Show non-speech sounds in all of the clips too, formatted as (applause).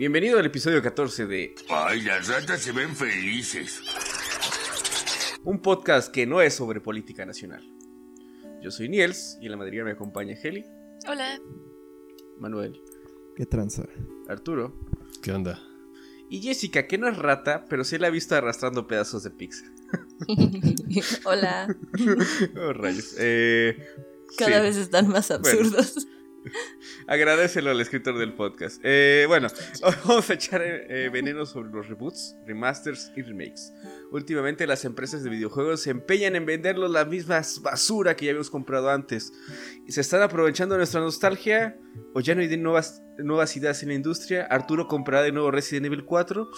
Bienvenido al episodio 14 de Ay, las ratas se ven felices. Un podcast que no es sobre política nacional. Yo soy Niels y en la madriguera me acompaña Heli. Hola. Manuel. ¿Qué tranza? Arturo. ¿Qué onda? Y Jessica, que no es rata, pero sí la ha visto arrastrando pedazos de pizza. (laughs) Hola. (laughs) oh, rayos. Eh, Cada vez están más absurdos. Agradecelo al escritor del podcast. Eh, bueno, (laughs) vamos a echar eh, veneno sobre los reboots, remasters y remakes. Últimamente las empresas de videojuegos se empeñan en venderlos la misma basura que ya habíamos comprado antes. ¿Y se están aprovechando nuestra nostalgia? ¿O ya no hay nuevas, nuevas ideas en la industria? ¿Arturo comprará de nuevo Resident Evil 4?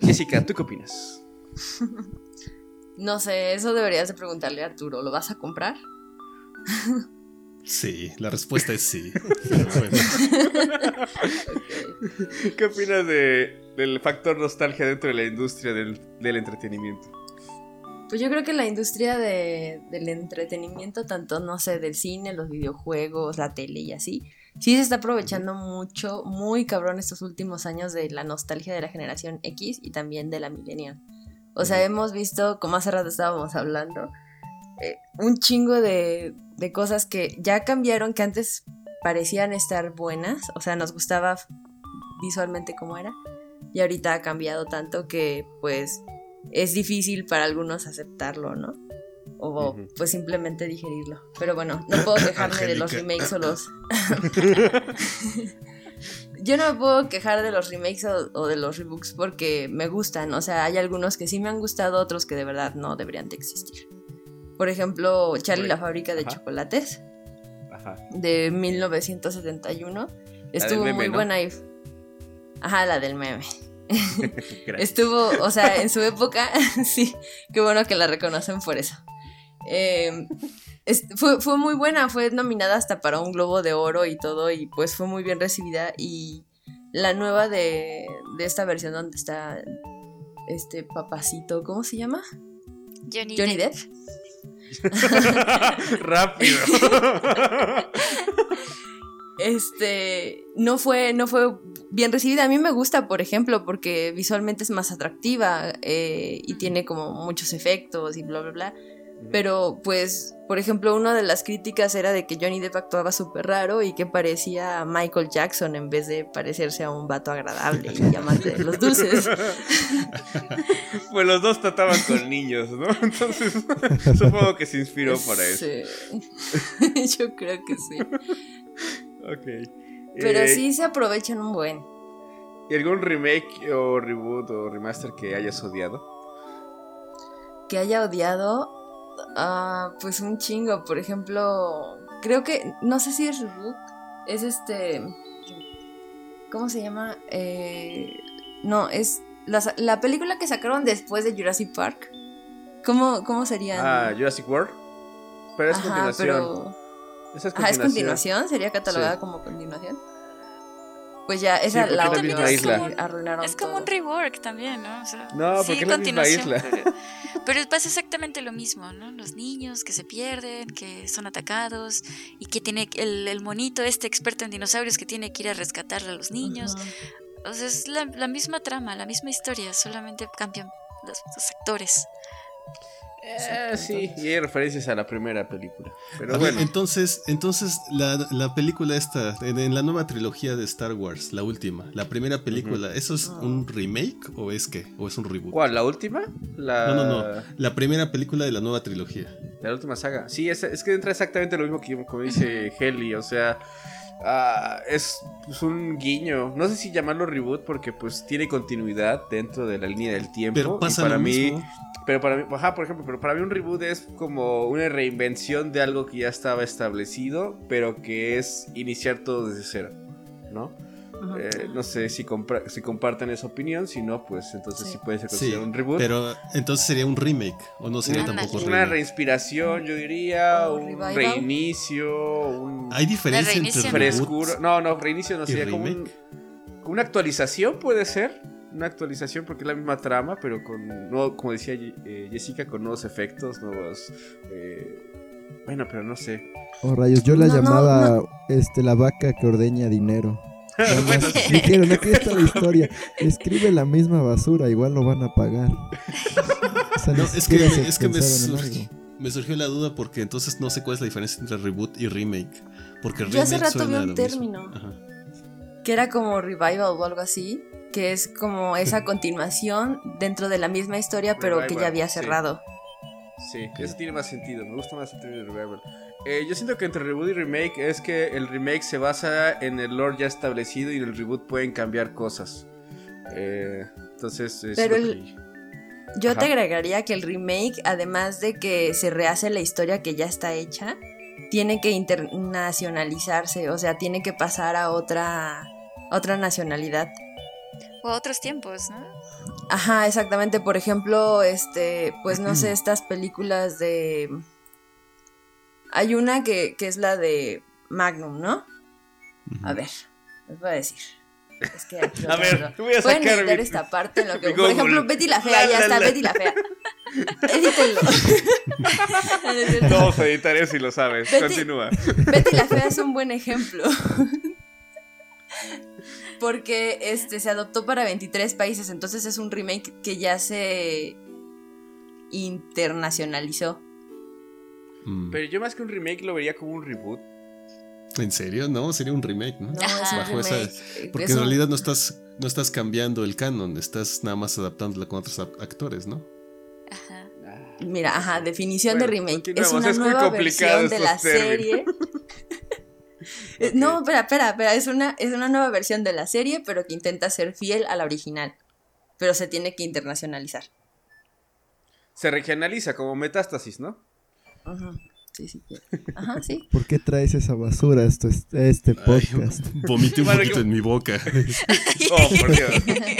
Jessica, ¿tú qué opinas? (laughs) No sé, eso deberías de preguntarle a Arturo. ¿Lo vas a comprar? (laughs) Sí, la respuesta es sí. (laughs) ¿Qué opinas de, del factor nostalgia dentro de la industria del, del entretenimiento? Pues yo creo que la industria de, del entretenimiento, tanto, no sé, del cine, los videojuegos, la tele y así, sí se está aprovechando mucho, muy cabrón estos últimos años de la nostalgia de la generación X y también de la millennial. O sea, hemos visto, como hace rato estábamos hablando, eh, un chingo de, de cosas que ya cambiaron, que antes parecían estar buenas, o sea, nos gustaba visualmente como era, y ahorita ha cambiado tanto que pues es difícil para algunos aceptarlo, ¿no? O uh -huh. pues simplemente digerirlo. Pero bueno, no puedo quejarme de los remakes o los... (laughs) Yo no me puedo quejar de los remakes o, o, de los rebooks porque me gustan, o sea, hay algunos que sí me han gustado, otros que de verdad no deberían de existir. Por ejemplo, Charlie la fábrica de Ajá. chocolates Ajá. de 1971 estuvo meme, muy ¿no? buena y Ajá, la del meme. (laughs) estuvo, o sea, en su época, (laughs) sí, qué bueno que la reconocen por eso. Eh, es, fue, fue, muy buena, fue nominada hasta para un Globo de Oro y todo, y pues fue muy bien recibida. Y la nueva de, de esta versión donde está este papacito, ¿cómo se llama? Johnny, Johnny Depp. Depp. (laughs) Rápido. este no fue no fue bien recibida. A mí me gusta por ejemplo porque visualmente es más atractiva eh, y tiene como muchos efectos y bla bla bla pero pues por ejemplo una de las críticas era de que Johnny Depp actuaba súper raro y que parecía a Michael Jackson en vez de parecerse a un vato agradable y amante de los dulces (laughs) pues los dos trataban con niños no entonces (laughs) supongo que se inspiró para eso sí. (laughs) yo creo que sí Ok. Pero eh, sí se aprovechan un buen. ¿Y algún remake o reboot o remaster que hayas odiado? Que haya odiado. Uh, pues un chingo. Por ejemplo. Creo que. No sé si es reboot. Es este. ¿Cómo se llama? Eh, no, es. La, la, película que sacaron después de Jurassic Park. ¿Cómo, cómo serían? Ah, Jurassic World. Pero es Ajá, continuación. Pero... Esa es Ajá, ¿es continuación? ¿Sería catalogada sí. como continuación? Pues ya, esa sí, la es la isla. arruinaron Es como todo. un rework también, ¿no? O sea, no, porque sí, es la misma isla. Pero, (laughs) pero, pasa exactamente lo mismo, ¿no? Los niños que se pierden, que son atacados y que tiene el, el monito, este experto en dinosaurios que tiene que ir a rescatar a los niños. Uh -huh. O sea, es la, la, misma trama, la misma historia, solamente cambian los, los actores. Eh, sí, y hay referencias a la primera película. Pero a bueno. Ver, entonces, entonces la, la, película esta, en, en, la nueva trilogía de Star Wars, la última, la primera película, uh -huh. ¿eso es oh. un remake o es qué? ¿O es un reboot? ¿Cuál? ¿La última? La... No, no, no. La primera película de la nueva trilogía. La última saga. Sí, es, es que entra exactamente lo mismo que como dice Heli, o sea. Uh, es pues, un guiño. No sé si llamarlo reboot porque pues tiene continuidad dentro de la línea del tiempo. Pero pasa y para lo mí, mismo. pero para mí, ajá, por ejemplo, pero para mí un reboot es como una reinvención de algo que ya estaba establecido, pero que es iniciar todo desde cero, ¿no? Eh, no sé si, si, comparten esa opinión, si no, pues entonces sí, sí puede ser considerado sí, un reboot. Pero entonces sería un remake, o no sería tampoco Una remake? reinspiración, yo diría, un, revival? reinicio, un ¿Hay diferencia entre frescura. reboot No, no, reinicio no sería como un, una actualización, puede ser. Una actualización porque es la misma trama, pero con, no, como decía eh, Jessica, con nuevos efectos, nuevos. Eh, bueno, pero no sé. Oh, rayos, yo la No, no, llamaba no. Este, la vaca que ordeña dinero. Dijeron, aquí está la (laughs) historia. Escribe la misma basura, igual lo van a pagar. O sea, No, es que, es que me, surgi- me surgió la duda porque entonces no sé cuál es la diferencia entre reboot y remake. Porque Yo hace remake rato vi un término. Que era como revival o algo así, que es como esa (laughs) continuación dentro de la misma historia, pero que Revival, ya había sí. Sí, eso tiene más sentido. Me gusta más el término de revival. Eh, yo siento que entre reboot y remake es que el remake se basa en el lore ya establecido y en el reboot pueden cambiar cosas. Eh, entonces, es Pero lo el- Yo Ajá. te agregaría que el remake, además de que se rehace la historia que ya está hecha, tiene que internacionalizarse, o sea, tiene que pasar a otra, a otra nacionalidad. O a otros tiempos, ¿no? Ajá, exactamente. Por ejemplo, este, pues no sé, estas películas de. Hay una que, que es la de Magnum, ¿no? A ver, les voy a decir. Es que aquí (laughs) A ver, voy a Pueden sacar editar mi- esta parte en lo (laughs) que. Por ejemplo. Betty la Fea, La, ya la, está, la. Betty la Fea. (laughs) Edítenlo. No vamos a editar eso y lo sabes. Betty- Continúa. Betty la Fea es un buen ejemplo. Porque este se adoptó para 23 países, entonces es un remake que ya se internacionalizó. Mm. Pero yo más que un remake lo vería como un reboot. ¿En serio? No, sería un remake, ¿no? No, Ajá. es un Bajo esa- remake. Porque es en un- realidad no estás, no estás cambiando el canon, estás nada más adaptándolo con otros actores, ¿no? Ajá. Mira, ajá, definición Bueno, de remake. Es una es muy nueva complicado versión de la términos. serie. (laughs) No, espera, espera, espera. Es una, es una nueva versión de la serie, pero que intenta ser fiel a la original. Pero se tiene que internacionalizar. Se regionaliza como metástasis, ¿no? Ajá. Sí, sí. sí. Ajá, sí. (laughs) ¿Por qué traes esa basura a este Ay, podcast? vomité un poquito en mi boca. (laughs) Oh, por Dios.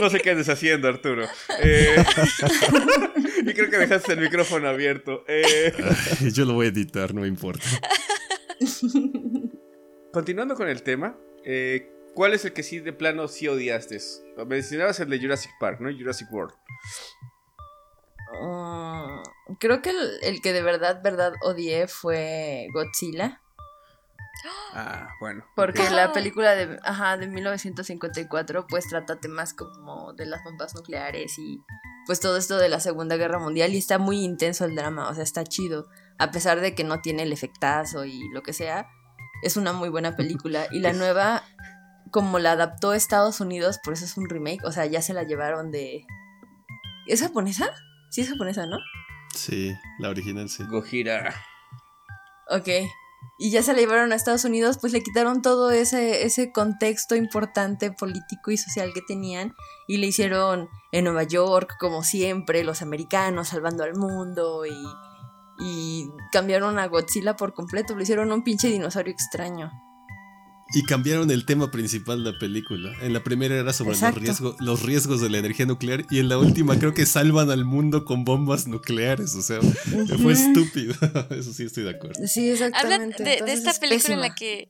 No sé qué andes haciendo, Arturo. Eh, y creo que dejaste el micrófono abierto. Eh, Ay, Yo lo voy a editar, no me importa. Continuando con el tema, eh, ¿cuál es el que sí de plano sí odiaste? Mencionabas el de Jurassic Park, ¿no? Jurassic World. Mm, creo que el, el que de verdad, verdad odié fue Godzilla. Ah, bueno. Porque la película de, ajá, de 1954 pues trata temas como de las bombas nucleares y pues todo esto de la Segunda Guerra Mundial y está muy intenso el drama, o sea, está chido. A pesar de que no tiene el efectazo y lo que sea, es una muy buena película. Y la nueva, como la adaptó a Estados Unidos, por eso es un remake, o sea, ya se la llevaron de... ¿Es japonesa? Sí, es japonesa, ¿no? Sí, la original sí. Gojira. Ok. Y ya se la llevaron a Estados Unidos, pues le quitaron todo ese, ese contexto importante político y social que tenían y le hicieron en Nueva York, como siempre, los americanos salvando al mundo y, y cambiaron a Godzilla por completo, le hicieron un pinche dinosaurio extraño. Y cambiaron el tema principal de la película. En la primera era sobre los, Exacto. riesgo- los riesgos de la energía nuclear y en la última creo que salvan al mundo con bombas nucleares. O sea, fue estúpido. (laughs) Eso sí estoy de acuerdo. Sí, Hablan exactamente. de, de esta es película en la que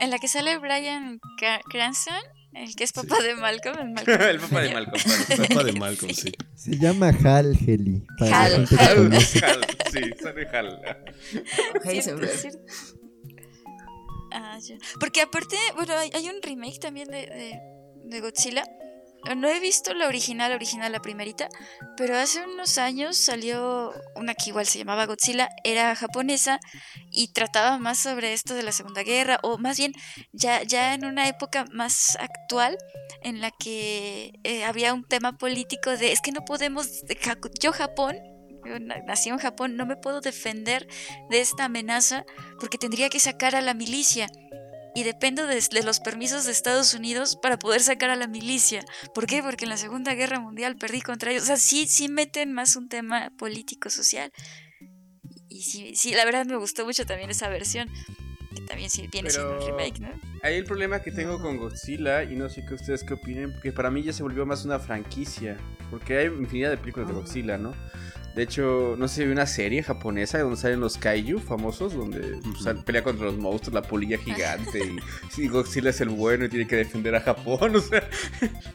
en la que sale Brian Cra- Cranston, el que es papá de Malcolm. el (laughs) Malcolm el papá de Malcolm. vale. Papá de Malcolm, sí. Se llama Hal Heli. Para Hal. Hal. Hal, sí, sale Hal. Cierto, Heisenberg. cierto. Ah, ya. Porque aparte, bueno, hay, hay un remake también de, de, de Godzilla. No he visto la original, original, la primerita, pero hace unos años salió una que igual se llamaba Godzilla, era japonesa y trataba más sobre esto de la Segunda Guerra, o más bien ya, ya en una época más actual en la que eh, había un tema político de es que no podemos, yo Japón, yo na- nací en Japón, no me puedo defender de esta amenaza porque tendría que sacar a la milicia. Y dependo de, de los permisos de Estados Unidos para poder sacar a la milicia. ¿Por qué? Porque en la Segunda Guerra Mundial perdí contra ellos. O sea, sí, sí meten más un tema político, social. Y sí, sí, la verdad me gustó mucho también esa versión. Que también sí viene siendo un remake, ¿no? Ahí el problema que tengo con Godzilla, y no sé qué ustedes qué opinen, porque para mí ya se volvió más una franquicia. Porque hay infinidad de películas de Godzilla, ¿no? De hecho, no sé si hay una serie japonesa donde salen los kaiju famosos, donde sal- pelea contra los monstruos, la polilla gigante, y, (laughs) sí, Godzilla es el bueno y tiene que defender a Japón. (laughs) O sea,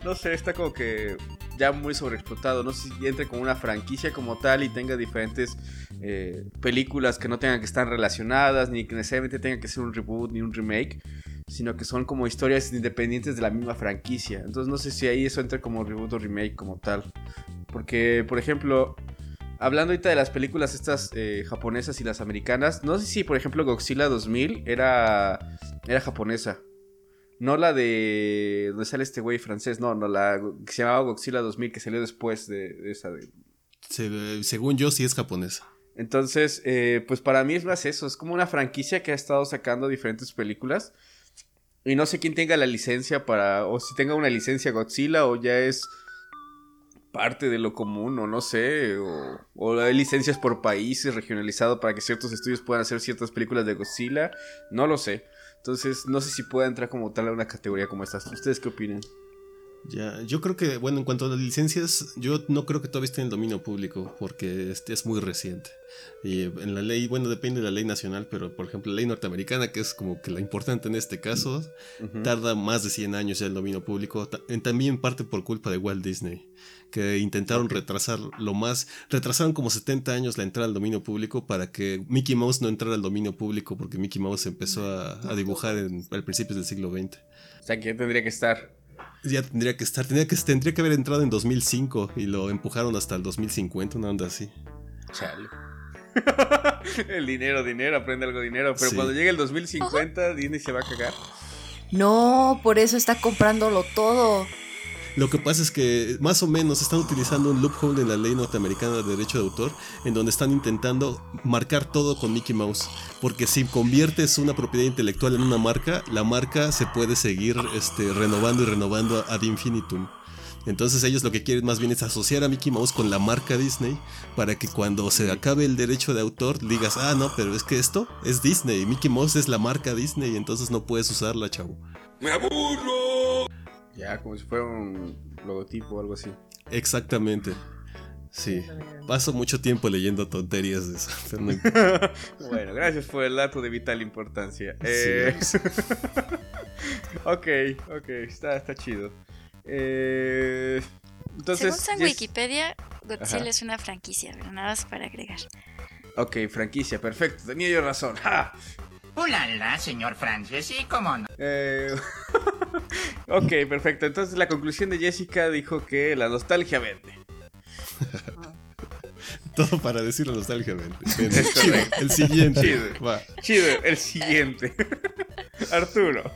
no sé, está como que ya muy sobreexplotado. No sé si entre como una franquicia como tal y tenga diferentes eh, películas que no tengan que estar relacionadas, ni que necesariamente tenga que ser un reboot ni un remake. sino que son como historias independientes de la misma franquicia. Entonces no sé si ahí eso entra como reboot o remake como tal. Porque, por ejemplo, hablando ahorita de las películas estas eh, japonesas y las americanas, no sé si, por ejemplo, Godzilla 2000 era, era japonesa. No la de... ¿Dónde sale este güey francés? No, no, la que se llamaba Godzilla 2000 que salió después de, de esa. de- Se- según yo, sí es japonesa. entonces, eh, pues para mí es más eso, es como una franquicia que ha estado sacando diferentes películas. Y no sé quién tenga la licencia para, o si tenga una licencia Godzilla o ya es parte de lo común, o no sé, o, o hay licencias por países regionalizado para que ciertos estudios puedan hacer ciertas películas de Godzilla, no lo sé. Entonces, no sé si pueda entrar como tal a una categoría como esta. ¿Ustedes qué opinan? Ya, yo creo que, bueno, en cuanto a las licencias, yo no creo que todavía esté en el dominio público, porque este es muy reciente. Y en la ley, bueno, depende de la ley nacional, pero por ejemplo, la ley norteamericana, que es como que la importante en este caso, tarda más de 100 años ya el dominio público, también en parte por culpa de Walt Disney, que intentaron retrasar lo más, retrasaron como 70 años la entrada al dominio público para que Mickey Mouse no entrara al dominio público, porque Mickey Mouse empezó a, a dibujar en, al principios del siglo XX. O sea, que ya tendría que estar. Ya tendría que estar, tendría que, tendría que haber entrado en 2005 y lo empujaron hasta el 2050, una onda así. Chale. (laughs) el dinero, dinero, aprende algo de dinero. Pero Sí. cuando llegue el 2050, Disney se va a cagar. No, por eso está comprándolo todo. Lo que pasa es que más o menos están utilizando un loophole en la ley norteamericana de derecho de autor, en donde están intentando marcar todo con Mickey Mouse. Porque si conviertes una propiedad intelectual en una marca, la marca se puede seguir este, renovando y renovando ad infinitum. Entonces ellos lo que quieren más bien es asociar a Mickey Mouse con la marca Disney para que cuando se acabe el derecho de autor digas, ah, no, pero es que esto es Disney, Mickey Mouse es la marca Disney, entonces no puedes usarla, chavo. ¡Me aburro! Ya, como si fuera un logotipo o algo así. Exactamente. Sí. Paso mucho tiempo leyendo tonterías de eso. pero no importa. (laughs) Bueno, gracias por el dato de vital importancia. Eh, (laughs) ok, ok, está, está chido. Eh, entonces. Según San yes- Wikipedia, Godzilla Ajá. es una franquicia, pero nada más para agregar. Ok, franquicia, perfecto. Tenía yo razón. (laughs) ¡Ja! Ulala, señor Francis, sí, cómo no. Eh, (laughs) ok, perfecto. Entonces la conclusión de Jessica dijo que la nostalgia vende. (laughs) Todo para decir la nostalgia. ven. Ven, Es chido, correcto. El siguiente. Chido. Va. Chido, el siguiente. (laughs) Arturo.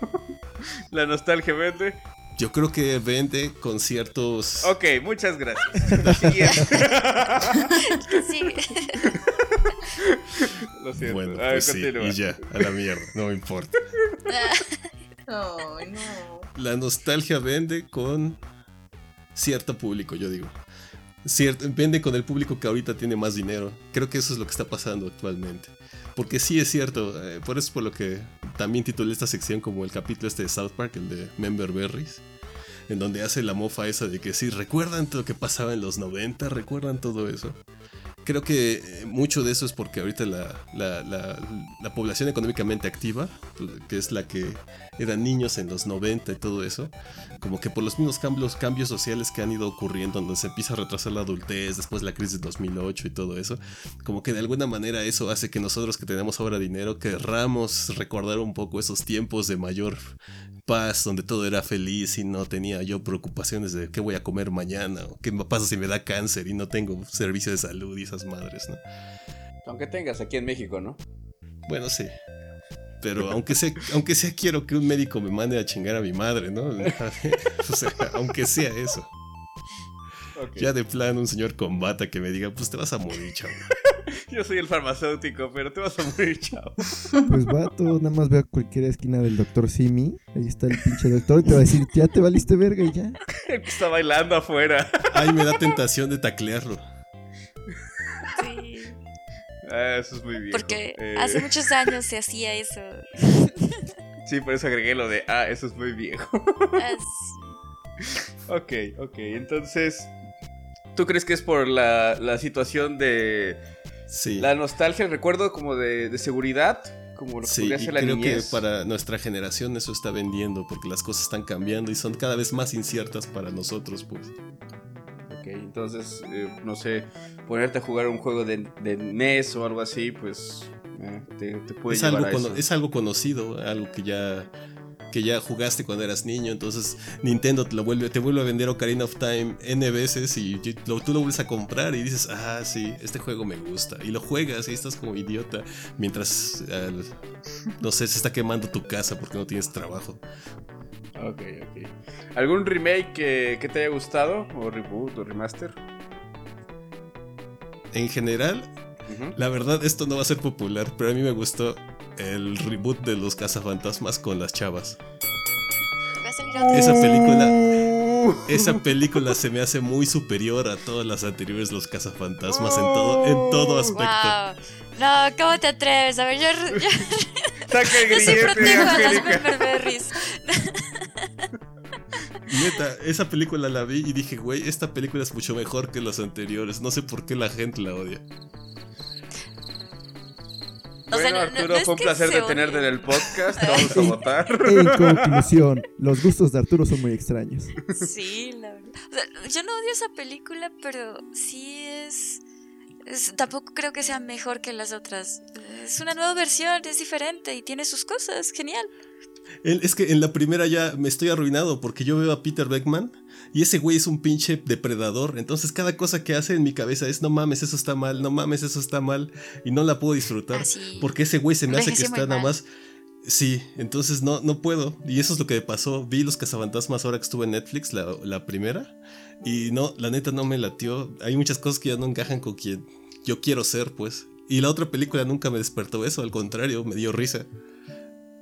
La nostalgia vende. Yo creo que vende con ciertos. Ok, muchas gracias. Siguiente. Sí. Lo siento. Bueno, A ver, pues sí, y ya, a la mierda, no me importa. No. La nostalgia vende con cierto público, yo digo. Cierto, vende con el público que ahorita tiene más dinero. Creo que eso es lo que está pasando actualmente. Porque sí es cierto, eh, por eso es por lo que también titulé esta sección como el capítulo este de South Park, el de Member Berries, en donde hace la mofa esa de que sí, recuerdan todo lo que pasaba en los 90, recuerdan todo eso. Creo que eh, mucho de eso es porque ahorita la, la- la- la población económicamente activa, pues, que es la que eran niños en los 90 y todo eso, como que por los mismos cambios, cambios sociales que han ido ocurriendo, donde se empieza a retrasar la adultez, después la crisis de 2008 y todo eso, como que de alguna manera eso hace que nosotros que tenemos ahora dinero querramos recordar un poco esos tiempos de mayor paz, donde todo era feliz y no tenía yo preocupaciones de qué voy a comer mañana o qué me pasa si me da cáncer y no tengo servicio de salud y esas madres, ¿no? Aunque tengas aquí en México, ¿no? Bueno, sí. Pero (laughs) aunque sea, aunque sea quiero que un médico me mande a chingar a mi madre, ¿no? (laughs) o sea, aunque sea eso. Ya de plan un señor con bata que me diga, pues te vas a morir, chavo. (laughs) Yo soy el farmacéutico, pero te vas a morir, chao. Pues vato, nada más veo a cualquier esquina del doctor Simi. Ahí está el pinche doctor y te va a decir, ya te valiste verga y ya. (laughs) El que está bailando afuera. Ay, me da tentación de taclearlo. Sí. Ah, eso es muy bien. Porque hace muchos años se hacía eso. Sí, por eso agregué lo de, ah, eso es muy viejo. As- (laughs) ok, ok. Entonces, ¿tú crees que es por la, la situación de Sí. la nostalgia, el recuerdo como de, de seguridad? Como lo que Sí, podría ser la creo que para nuestra generación eso está vendiendo porque las cosas están cambiando y son cada vez más inciertas para nosotros, pues. Ok, entonces, eh, no sé, ponerte a jugar un juego de, de NES o algo así, pues eh, te, te puede Es llevar algo, a eso. es algo conocido, algo que ya que ya jugaste cuando eras niño, entonces Nintendo te lo vuelve, te vuelve a vender Ocarina of Time N veces y lo- tú lo vuelves a comprar y dices, ah, sí, este juego me gusta. Y lo juegas y estás como idiota mientras, no sé, se está quemando tu casa porque no tienes trabajo. Ok, ok. ¿Algún remake que, que te haya gustado? ¿O reboot o remaster? En general, la verdad, esto no va a ser popular, pero a mí me gustó el reboot de los cazafantasmas con las chavas. Esa película, esa película se me hace muy superior a todas las anteriores, los cazafantasmas, en todo, en todo aspecto. Wow. No, ¿cómo te atreves? A ver, yo, yo, Saca el yo sí protejo a las. Pepperberries. Neta, esa película la vi y dije, güey, esta película es mucho mejor que las anteriores. No sé por qué la gente la odia. O sea, Bueno, no- no- Arturo, fue un placer se de tenerte en el podcast. (laughs) Te vamos a votar. En conclusión, (laughs) los gustos de Arturo son muy extraños. Sí, la verdad. O sea, yo no odio esa película, pero sí es, es- Tampoco creo que sea mejor que las otras. Es una nueva versión, es diferente y tiene sus cosas. Genial. El- Es que en la primera ya me estoy arruinado porque yo veo a Peter Beckman y ese güey es un pinche depredador. Entonces cada cosa que hace en mi cabeza es no mames, eso está mal, no mames, eso está mal. Y no la puedo disfrutar. Ah. Porque ese güey se me hace que está nada mal. más. Sí, entonces no, no puedo. Y eso es lo que me pasó. Vi los cazafantasmas ahora que estuve en Netflix, la, la primera. Y no, la neta no me latió. Hay muchas cosas que ya no encajan con quien yo quiero ser, pues. Y la otra película nunca me despertó eso, al contrario, me dio risa.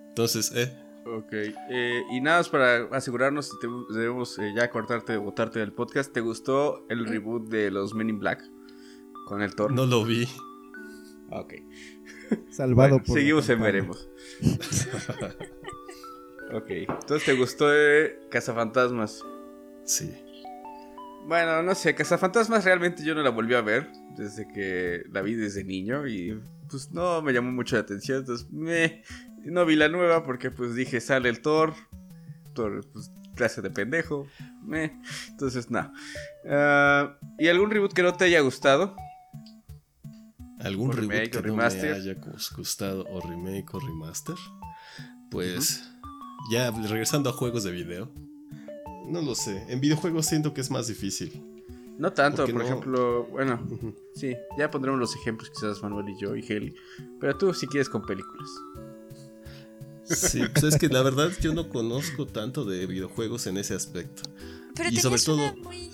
Entonces, eh. Ok, eh, y nada más para asegurarnos si te- debemos eh, ya cortarte, votarte del podcast. ¿Te gustó el reboot de los Men in Black? Con el Thor. No lo vi. Ok. (laughs) Salvado Bueno, por. la seguimos en veremos. (laughs) ok, entonces te gustó eh, Cazafantasmas. Sí. Bueno, no sé, Cazafantasmas realmente yo no la volví a ver desde que la vi desde niño y pues no me llamó mucho la atención, entonces me no vi la nueva porque pues dije sale el Thor, Thor pues clase de pendejo, meh, entonces no. Ah, ¿Y algún reboot que no te haya gustado? ¿Algún O reboot remake, que no me remaster. haya gus- gustado o remake o remaster? Pues ya regresando a juegos de video. No lo sé. En videojuegos siento que es más difícil. No tanto, por no- ejemplo, bueno, sí, ya pondremos los ejemplos quizás Manuel y yo y Heli, pero tú si quieres con películas. Sí, pues es que la verdad yo no conozco tanto de videojuegos en ese aspecto. Pero Y sobre todo- una muy.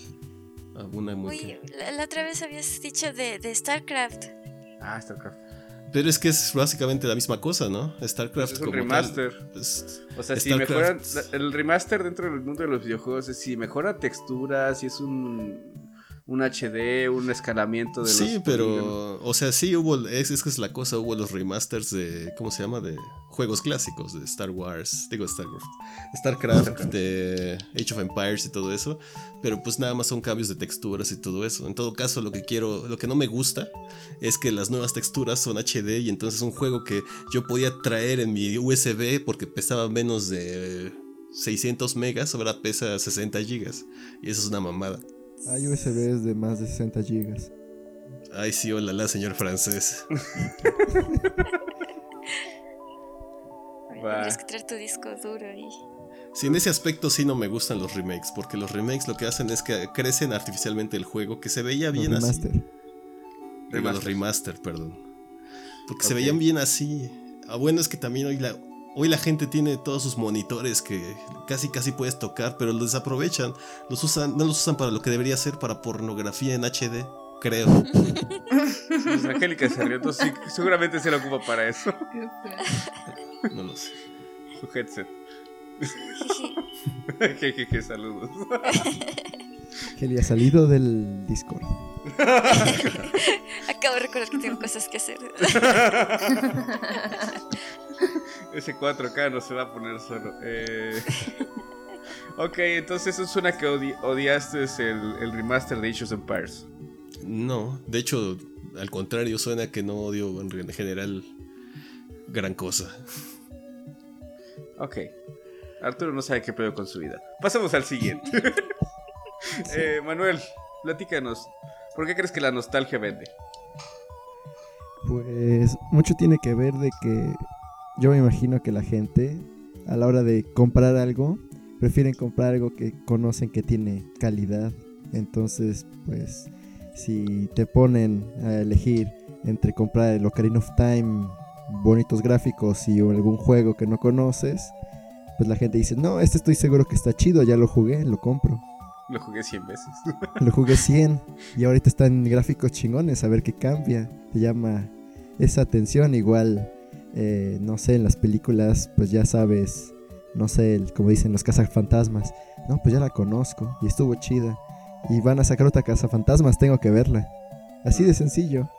Alguna muy muy que- la, la otra vez habías dicho de, de StarCraft. Ah, StarCraft. Pero es que es básicamente la misma cosa, ¿no? StarCraft Es un como tal, remaster. pues, O sea, si mejoran. El remaster dentro del mundo de los videojuegos es si mejora texturas, si es un. Un HD, un escalamiento de los. Sí, polígonos. pero, o sea, sí hubo, es, es que es la cosa, hubo los remasters de, ¿cómo se llama? De juegos clásicos, de Star Wars, digo StarCraft, StarCraft, de Age of Empires y todo eso, pero pues nada más son cambios de texturas y todo eso. En todo caso, lo que quiero, lo que no me gusta es que las nuevas texturas son HD y entonces un juego que yo podía traer en mi USB porque pesaba menos de 600 megas, ahora pesa 60 gigas y eso es una mamada. Hay USBs de más de 60 gigas. Ay, sí, hola, la señor francés. (laughs) Tendrías que traer tu disco duro y. Sí, en ese aspecto sí no me gustan los remakes, porque los remakes lo que hacen es que crecen artificialmente el juego, que se veía Los bien así. remaster. Digo, los Remaster. remaster, perdón. Porque se veían bien así. Ah, bueno, es que también hoy la, hoy la gente tiene todos sus monitores que casi casi puedes tocar, pero los desaprovechan. Los usan, no los usan para lo que debería ser, para pornografía en HD, creo. Pues Angélica se rió, entonces sí, seguramente se la ocupa para eso. No lo sé. Su headset. Jejeje, (laughs) saludos. Que le ha salido del Discord. Acabo de recordar que tengo cosas que hacer. (laughs) Ese 4K no se va a poner solo. Eh... (laughs) ok, entonces eso suena que odi- odiaste el, el remaster de Age of Empires. No, de hecho, al contrario, suena que no odio en general gran cosa. Ok. Arturo no sabe qué pedo con su vida. Pasemos al siguiente. (laughs) Eh, Manuel, platícanos. ¿Por qué crees que la nostalgia vende? Pues mucho tiene que ver de que yo me imagino que la gente a la hora de comprar algo, prefieren comprar algo que conocen que tiene calidad. Entonces, pues, si te ponen a elegir entre comprar el Ocarina of Time, bonitos gráficos y algún juego que no conoces, pues la gente dice, no, este estoy seguro que está chido, ya lo jugué, lo compro. Lo jugué 100 veces. (laughs) Lo jugué 100 y ahorita están gráficos chingones, a ver qué cambia. Te llama esa atención, igual, eh, no sé, en las películas, pues ya sabes, no sé, el- como dicen los cazafantasmas. No, pues ya la conozco y estuvo chida. Y van a sacar otra cazafantasmas, tengo que verla. Así de sencillo.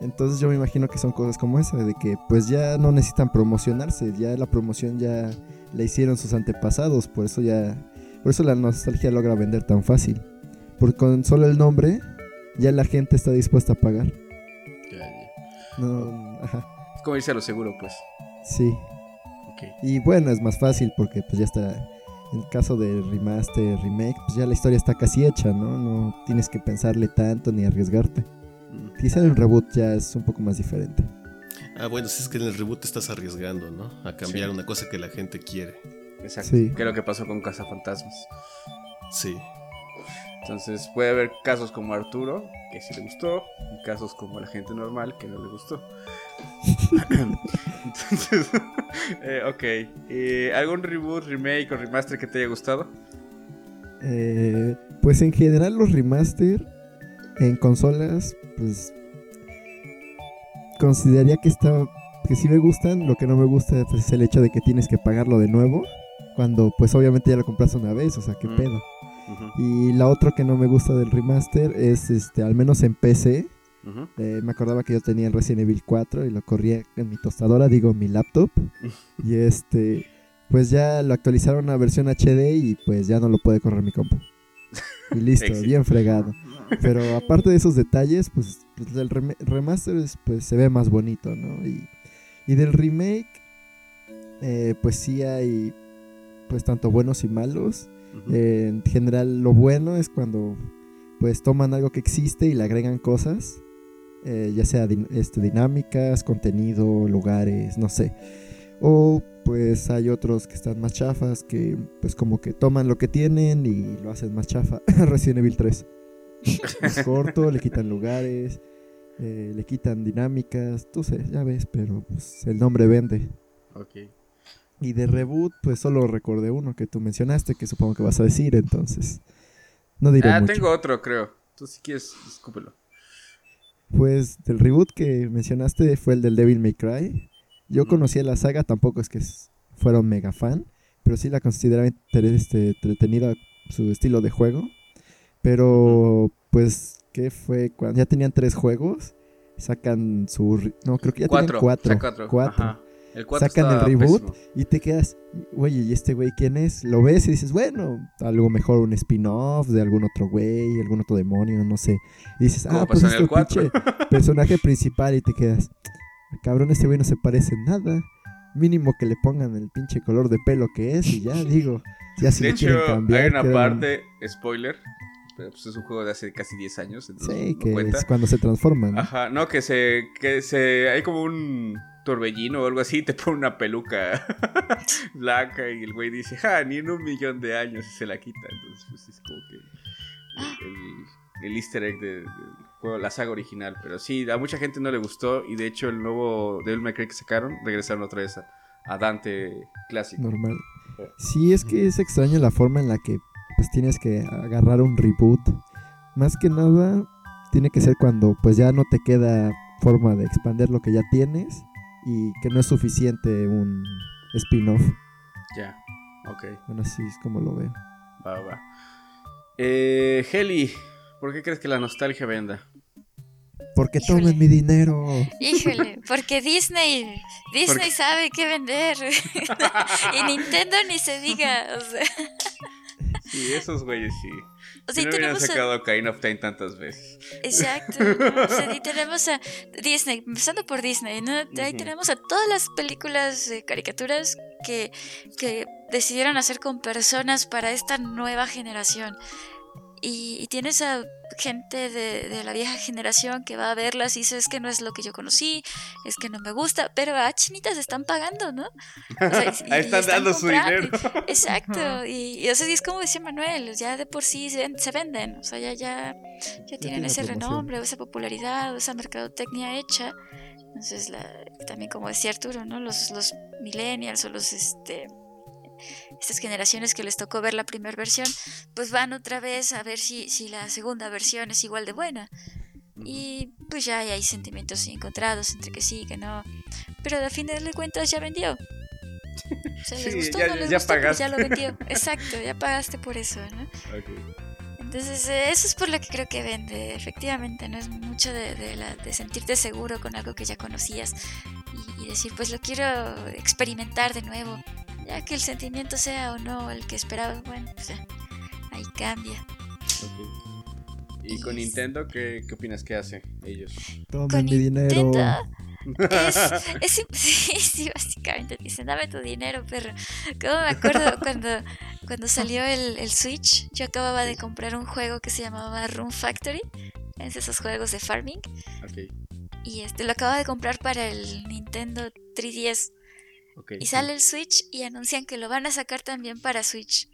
Entonces yo me imagino que son cosas como esa, de que pues ya no necesitan promocionarse, ya la promoción ya la hicieron sus antepasados, por eso ya, por eso la nostalgia logra vender tan fácil. Porque con solo el nombre ya la gente está dispuesta a pagar. No, ajá, como irse a lo seguro, pues. sí. Y bueno, es más fácil porque pues ya está, en el caso de remaster, remake, pues ya la historia está casi hecha, ¿no? No tienes que pensarle tanto ni arriesgarte. Mm. Quizá el reboot ya es un poco más diferente. Ah, bueno, si es que en el reboot te estás arriesgando, ¿no? A cambiar Sí. una cosa que la gente quiere. Exacto. Sí. Que es lo que pasó con Cazafantasmas. Sí. Entonces puede haber casos como Arturo, que sí le gustó, y casos como la gente normal, que no le gustó. Entonces, eh, ok. Eh, ¿Algún reboot, remake o remaster que te haya gustado? Eh, pues en general los remaster en consolas, pues consideraría que está que sí me gustan. Lo que no me gusta pues, es el hecho de que tienes que pagarlo de nuevo cuando pues obviamente ya lo compraste una vez, o sea, qué Mm. pedo. Y la otra que no me gusta del remaster es este, al menos en PC. Eh, me acordaba que yo tenía el Resident Evil 4 y lo corría en mi tostadora, digo mi laptop. (laughs) y este, pues ya lo actualizaron a versión HD y pues ya no lo puede correr mi compu. Y listo, (laughs) bien fregado. Pero aparte de esos detalles, pues, pues el rem- remaster es, pues, se ve más bonito, ¿no? Y, y del remake, eh, pues sí hay pues tanto buenos y malos. Eh, en general lo bueno es cuando pues toman algo que existe y le agregan cosas, eh, ya sea din- este, dinámicas, contenido, lugares, no sé. O pues hay otros que están más chafas que pues como que toman lo que tienen y lo hacen más chafa. (laughs) Resident Evil 3. Es corto, le quitan lugares, eh, le quitan dinámicas, tú sé, ya ves, pero pues, el nombre vende. Ok. Y de reboot, pues solo recordé uno que tú mencionaste, que supongo que vas a decir, entonces. No diré Ah, mucho. tengo otro, creo. Tú si quieres, escúpelo. Pues del reboot que mencionaste fue el del Devil May Cry. Yo conocía la saga, tampoco es que fuera un mega fan, pero sí la consideraba este, entretenida su estilo de juego. Pero, pues, ¿qué fue? Cuando ya tenían tres juegos, sacan su... No, creo que ya Cuatro. tenían cuatro. cuatro. cuatro. El Sacan el reboot. pésimo. Y te quedas, oye, ¿y este güey quién es? Lo ves y dices, bueno, algo mejor, un spin-off de algún otro güey, algún otro demonio, no sé. Y dices, ah, pues es tu pinche personaje (laughs) principal y te quedas, cabrón, este güey no se parece en nada. Mínimo que le pongan el pinche color de pelo que es y ya, digo, ya si De hecho, cambiar. hay una creo- parte, spoiler, pero pues es un juego de hace casi 10 años, entonces Sí, no que cuenta. es cuando se transforman. ¿no? Ajá, no, que se, que se, hay como un torbellino o algo así, te pone una peluca (laughs) blanca y el güey dice, ja, ni en un millón de años se la quita, entonces pues es como que el, el- el easter egg de- del juego, la saga original, pero sí, a mucha gente no le gustó y de hecho el nuevo Devil May Cry que sacaron, regresaron otra vez a, a Dante clásico. normal. Sí, es que es extraño la forma en la que pues tienes que agarrar un reboot. Más que nada, tiene que ser cuando pues ya no te queda forma de expandir lo que ya tienes y que no es suficiente un spin-off. Ya, ok, Bueno, así es como lo veo. va, va. Eh, Heli, ¿por qué crees que la nostalgia venda? Porque Híjole. tomen mi dinero. Híjole, (laughs) porque Disney, Disney Porque- sabe qué vender. (laughs) y Nintendo ni se diga. O sea, Sí, esos güeyes sí. O sea, no tenemos a- sacado Ocarina of Time tantas veces. Exacto. ¿no? (laughs) O sea, y tenemos a Disney, empezando por Disney, ¿no? Ahí tenemos a todas las películas de caricaturas que, que decidieron hacer con personas para esta nueva generación. Y, y tienes a gente de, de la vieja generación que va a verlas y dice es que no es lo que yo conocí, es que no me gusta, pero a chinitas están pagando, ¿no? O sea, y- (laughs) Ahí y están dando su dinero. Exacto, y, y, o sea, y es como decía Manuel, ya de por sí se, ven- se venden, o sea, ya, ya, ya tienen tiene ese promoción. renombre, o esa popularidad, o esa mercadotecnia hecha. Entonces, la, también como decía Arturo, ¿no? Los, los millennials o los, este, estas generaciones que les tocó ver la primera versión, pues van otra vez a ver si, si la segunda versión es igual de buena. Y pues ya hay sentimientos encontrados entre que sí, que no. Pero al final de cuentas ya vendió. O sea, les Sí, gustó, ya- no les ya gustó, pues ya pagaste. lo vendió. (laughs) Exacto, ya pagaste por eso, ¿no? Ok. Entonces, eh, eso es por lo que creo que vende. Efectivamente, no es mucho de, de la- de sentirte seguro con algo que ya conocías y, y decir, pues lo quiero experimentar de nuevo. Ya que el sentimiento sea o no el que esperaba, bueno, pues ya, ahí cambia. ok. Y con Nintendo, ¿qué, ¿qué opinas que hace ellos? Tomen Con mi dinero. Nintendo (laughs) es, es (laughs) sí, sí, básicamente dicen, dame tu dinero, perro. Como me acuerdo (laughs) cuando, cuando salió el, el Switch, yo acababa de comprar un juego que se llamaba Room Factory, es de esos juegos de farming, Ok, y este lo acababa de comprar para el Nintendo 3DS. Y sale el Switch y anuncian que lo van a sacar también para Switch.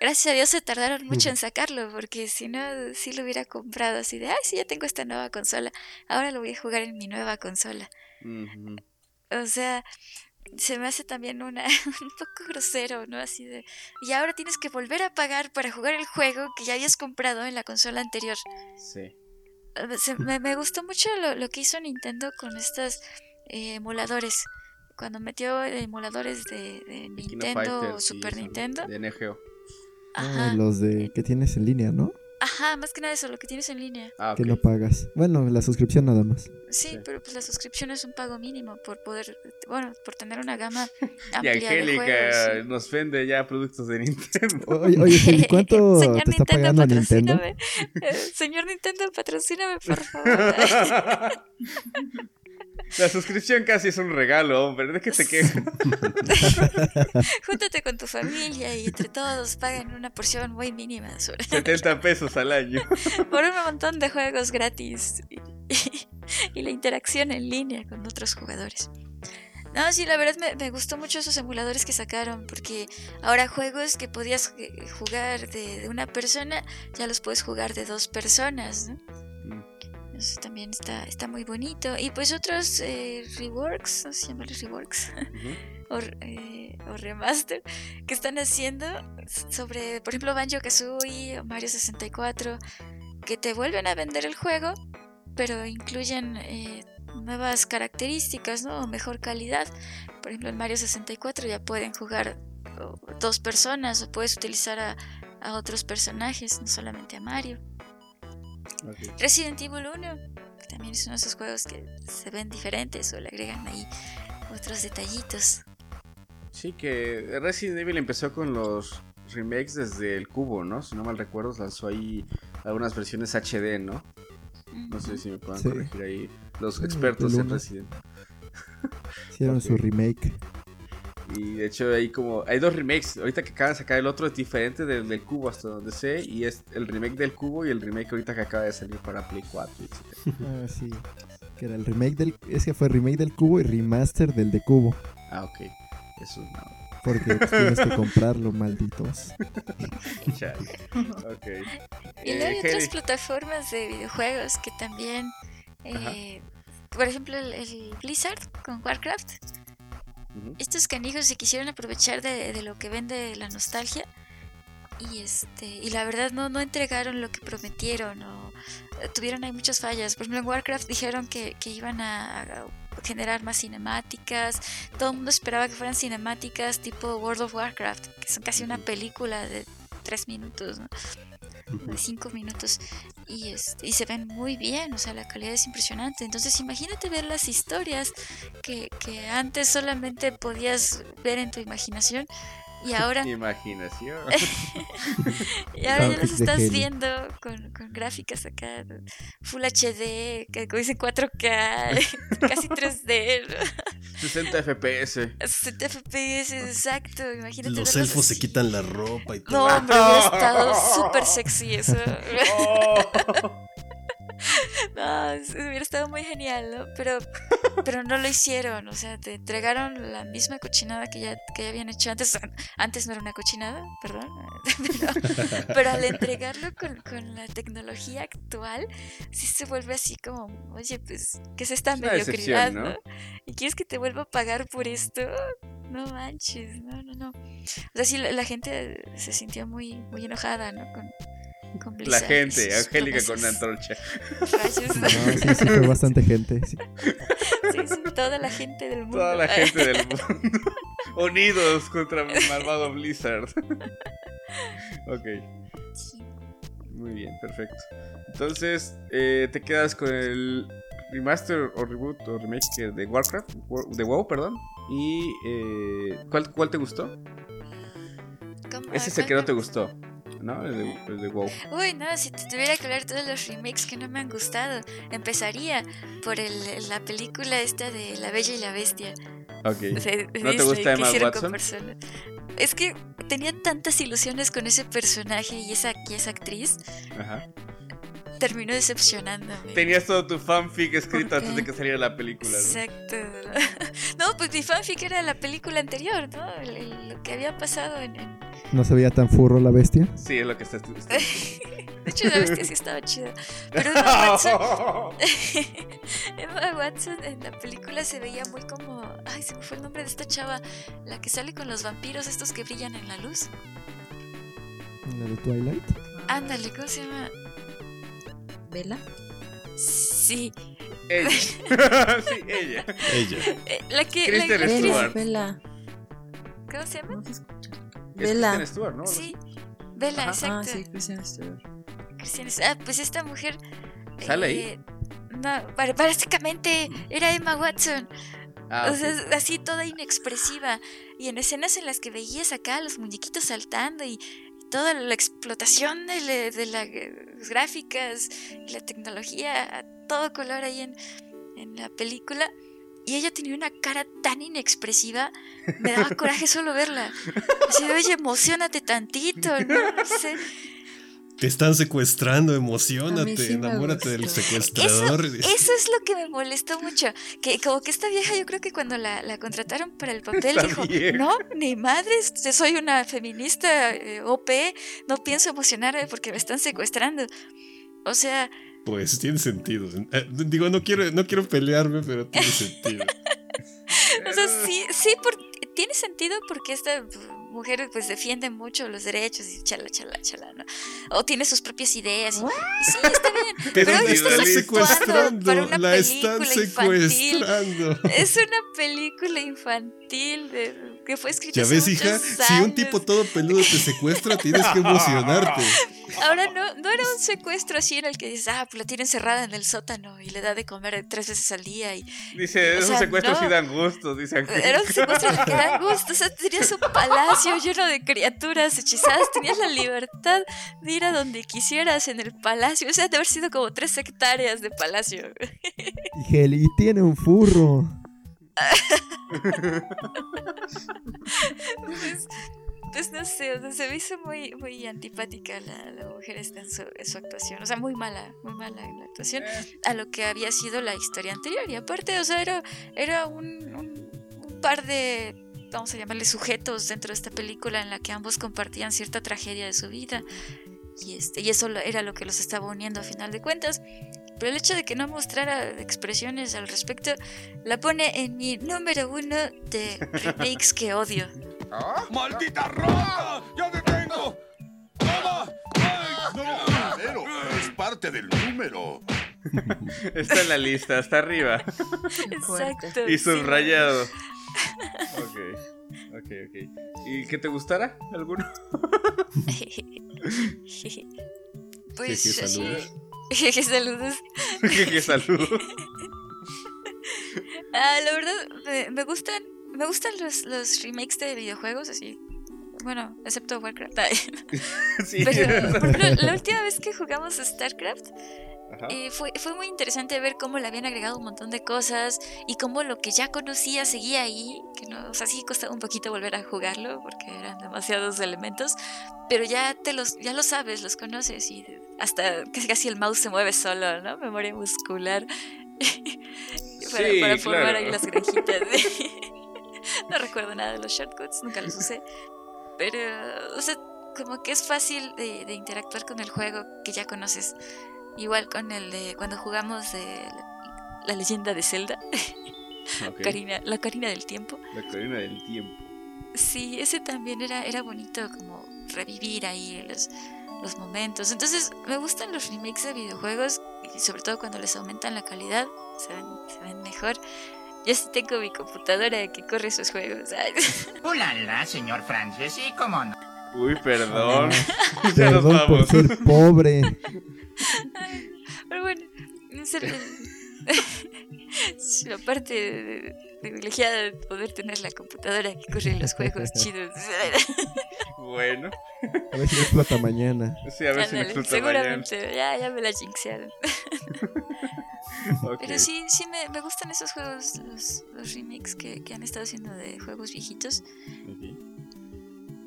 Gracias a Dios se tardaron mucho (laughs) en sacarlo, porque si no, sí lo hubiera comprado así de, ay, sí, ya tengo esta nueva consola, ahora lo voy a jugar en mi nueva consola. O sea, se me hace también una, (laughs) un poco grosero, ¿no? Así de, y ahora tienes que volver a pagar para jugar el juego que ya habías comprado en la consola anterior. Sí. Eh, se- me, me gustó mucho lo, lo que hizo Nintendo con estos eh, emuladores. Cuando metió emuladores de, de Nintendo Fighters o y Super Nintendo. De NGO. Ah, Ajá, los de que tienes en línea, ¿no? ajá, más que nada eso, lo que tienes en línea. Ah, ok. Que no pagas. Bueno, la suscripción nada más. Sí, Sí. pero pues la suscripción es un pago mínimo por poder, bueno, por tener una gama (laughs) Y amplia de Angélica juegos. nos vende ya productos de Nintendo. Oye, oye (laughs) ¿cuánto Señor te está pagando Nintendo? patrocíname. Eh, Señor Nintendo, patrocíname, por favor. (laughs) La suscripción casi es un regalo, hombre. ¿De qué te (laughs) quejas? Júntate con tu familia y entre todos paguen una porción muy mínima sobre- 70 pesos al año. por un montón de juegos gratis y, y la interacción en línea con otros jugadores. No, sí, la verdad me, me gustó mucho esos emuladores que sacaron, porque ahora juegos que podías eh, jugar de, de una persona, ya los puedes jugar de dos personas, ¿no? Eso también está, está muy bonito. Y pues otros eh, reworks, ¿no se llama los reworks? (laughs) O, eh, o remaster que están haciendo sobre, por ejemplo, Banjo Kazooie o Mario 64, que te vuelven a vender el juego, pero incluyen eh, nuevas características, ¿no? O mejor calidad. Por ejemplo, en Mario 64 ya pueden jugar dos personas o puedes utilizar a, a otros personajes, no solamente a Mario. Resident Evil 1, que también es uno de esos juegos que se ven diferentes o le agregan ahí otros detallitos. Sí, que Resident Evil empezó con los remakes desde el cubo, ¿no? Si no mal recuerdo, lanzó ahí algunas versiones HD, ¿no? No sé si me puedan Sí. corregir ahí los expertos en. Resident. Hicieron (laughs) su remake. Y de hecho hay como hay dos remakes. Ahorita que acaban de sacar el otro es diferente del, del cubo hasta donde sé y es el remake del cubo y el remake ahorita que acaba de salir para Play 4, etc. (laughs) Ah, sí. Que era el remake del. Es que fue remake del cubo y remaster del de cubo. Ah, ok. Eso es nada. Porque pues, tienes que comprarlo, malditos. (laughs) Chale. Ok. Y Eh, luego hay otras plataformas de videojuegos que también, eh, por ejemplo, el, el Blizzard con Warcraft. Estos canijos se quisieron aprovechar de, de lo que vende la nostalgia y este y la verdad no, no entregaron lo que prometieron o eh, tuvieron ahí muchas fallas. Por ejemplo, en Warcraft dijeron que, que iban a, a generar más cinemáticas. Todo el mundo esperaba que fueran cinemáticas tipo World of Warcraft, que son casi una película de tres minutos, ¿no? De 5 minutos y, este, y se ven muy bien, o sea, la calidad es impresionante. Entonces imagínate ver las historias que, que antes solamente podías ver en tu imaginación y ahora, Imaginación. (laughs) y ahora ya de estás viendo con, con gráficas acá, Full HD, que como dice 4K, (laughs) casi 3D. ¿no? 60 FPS. 60 FPS, exacto. Imagínate. Los elfos se quitan la ropa y No, todo. hombre, hubiera estado (laughs) súper sexy eso. (laughs) No, hubiera estado muy genial, ¿no? Pero, pero no lo hicieron, o sea, te entregaron la misma cochinada que ya, que ya habían hecho antes. (laughs) Antes no era una cochinada, perdón. (laughs) Pero, pero al entregarlo con, con la tecnología actual, sí se vuelve así como, oye, pues, ¿qué es esta Es mediocridad, ¿no? ¿no? ¿Y quieres que te vuelva a pagar por esto? No manches, no, no, no. O sea, sí, la, la gente se sintió muy, muy enojada, ¿no? Con La gente, Angélica con promesas. antorcha. No, sí, sí, fue bastante gente. sí. Sí, sí, toda la gente del mundo. Toda la gente del mundo. (laughs) Unidos contra el malvado Blizzard. (laughs) ok, Sí. muy bien, perfecto. Entonces, eh, te quedas con el remaster o reboot o remake de Warcraft, War- de WoW, perdón. Y eh, ¿cuál, ¿cuál te gustó? ¿Cómo? Ese es el que ¿Cuál no te gustó, ¿no? El de, el de WoW. Uy, no, si te tuviera que hablar todos los remakes que no me han gustado, empezaría por el, la película esta de La Bella y la Bestia. Ok. (laughs) ¿No te gusta Emma Watson? Es que tenía tantas ilusiones con ese personaje y esa, y esa actriz, Ajá. Terminó decepcionándome. Tenías todo tu fanfic escrito ¿Por antes de que saliera la película, ¿no? Exacto. (laughs) No, pues mi fanfic era la película anterior, ¿no? El- el- lo que había pasado en, en- No se veía tan furro la bestia. Sí, es lo que estás... (laughs) estás- De hecho, la bestia sí estaba chida. Pero Emma (laughs) Watson, Emma Watson en la película se veía muy como. Ay, se me fue el nombre de esta chava. La que sale con los vampiros, estos que brillan en la luz. La de Twilight. Ándale, ¿cómo se llama? ¿Vela? Sí. ella. (laughs) (laughs) sí, ella. Ella. eh, la que. La, Kristen la Stewart. Vela. ¿Cómo se llama? Vela. Kristen Stewart, ¿no? Sí. Bella, Ajá. exacto. Ah, sí, Christian Stewart. Ah, pues esta mujer. ¿Sale ahí? eh, No, básicamente era Emma Watson. Ah, O sea, así toda inexpresiva. Y en escenas en las que veías acá los muñequitos saltando y toda la explotación de, de la- las gráficas y la tecnología a todo color ahí en, en la película. Y ella tenía una cara tan inexpresiva, me daba coraje solo verla. Así oye, emocionate tantito. No sé. Te están secuestrando, emocionate, sí enamórate del secuestrador. Eso es lo que me molestó mucho. Que como que esta vieja, yo creo que cuando la, la contrataron para el papel, dijo: vieja. No, ni madres, soy una feminista eh, OP, no pienso emocionarme porque me están secuestrando. O sea, Pues tiene sentido. Eh, digo, no quiero, no quiero pelearme, pero tiene sentido. (laughs) o sea sí, sí, por- tiene sentido porque esta mujer pues defiende mucho los derechos y chala, chala, chala, ¿no? O tiene sus propias ideas. Y, y sí, está bien. (laughs) Pero Pero la estás están actuando para una la están película infantil. secuestrando. Es una película infantil de- que fue escrita Ya hace ves, hija, si un tipo todo peludo te secuestra, tienes que emocionarte. (laughs) Ahora no, no era un secuestro así en el que dices, ah, pues la tiene encerrada en el sótano y le da de comer tres veces al día y Dice, o esos sea, secuestros no. sí dan gusto, dice era un secuestro que da gusto, o sea, tenías un palacio lleno de criaturas hechizadas, tenías la libertad de ir a donde quisieras en el palacio, o sea, de haber sido como tres hectáreas de palacio. (laughs) Y Heli tiene un furro. Pues, pues no sé, o sea, se me hizo muy, muy antipática la, la mujer esta en su, en su actuación. O sea, muy mala, muy mala en la actuación a lo que había sido la historia anterior. Y aparte, o sea, era, era un, un- un par de, vamos a llamarle sujetos dentro de esta película en la que ambos compartían cierta tragedia de su vida. Y, este, y eso era lo que los estaba uniendo a final de cuentas. Pero el hecho de que no mostrara expresiones al respecto la pone en mi número uno de remakes que odio. ¡Maldita roca! ¡Ya te tengo! ¡Toma! ¡Ay, no! Pero es parte del número. (laughs) Está en la lista, está arriba. Exacto. Y sí. subrayado. (laughs) Ok, ok, ok. ¿Y que te gustara alguno? (laughs) pues (laughs) Jeje, saludos. Jeje, saludos. Ah, la verdad, me, me gustan, me gustan los, los remakes de videojuegos, así. Bueno, excepto Warcraft. (laughs) Sí. Pero, por ejemplo, la última vez que jugamos StarCraft, eh, fue, fue muy interesante ver cómo le habían agregado un montón de cosas y cómo lo que ya conocía seguía ahí, que no, o sea, sí costaba un poquito volver a jugarlo porque eran demasiados elementos, pero ya te los, ya lo sabes, los conoces y hasta casi el mouse se mueve solo, ¿no? Memoria muscular. (laughs) para, Sí, para formar claro. ahí las granjitas. (laughs) no recuerdo nada de los shortcuts, nunca los usé. Pero, o sea, como que es fácil de, de interactuar con el juego que ya conoces. Igual con el de cuando jugamos de la, la leyenda de Zelda, (laughs) Ok, Karina, la Karina del Tiempo. La Corina del Tiempo. Sí, ese también era, era bonito como revivir ahí los, los momentos. Entonces, me gustan los remakes de videojuegos y sobre todo cuando les aumentan la calidad, se ven, se ven mejor. Yo sí tengo mi computadora que corre esos juegos. (laughs) Ulala, señor Francis, sí, cómo no. Uy, perdón. (laughs) ya nos por ser pobre. Pero bueno, (laughs) sí, aparte de- privilegiada de poder tener la computadora que corre los juegos chidos. (laughs) Bueno, A ver si no explota mañana. sí, a ver si me explota mañana. seguramente, ya, ya me la jinxearon. (laughs) Pero sí, sí me, me gustan esos juegos, los, los remakes que, que han estado haciendo de juegos viejitos.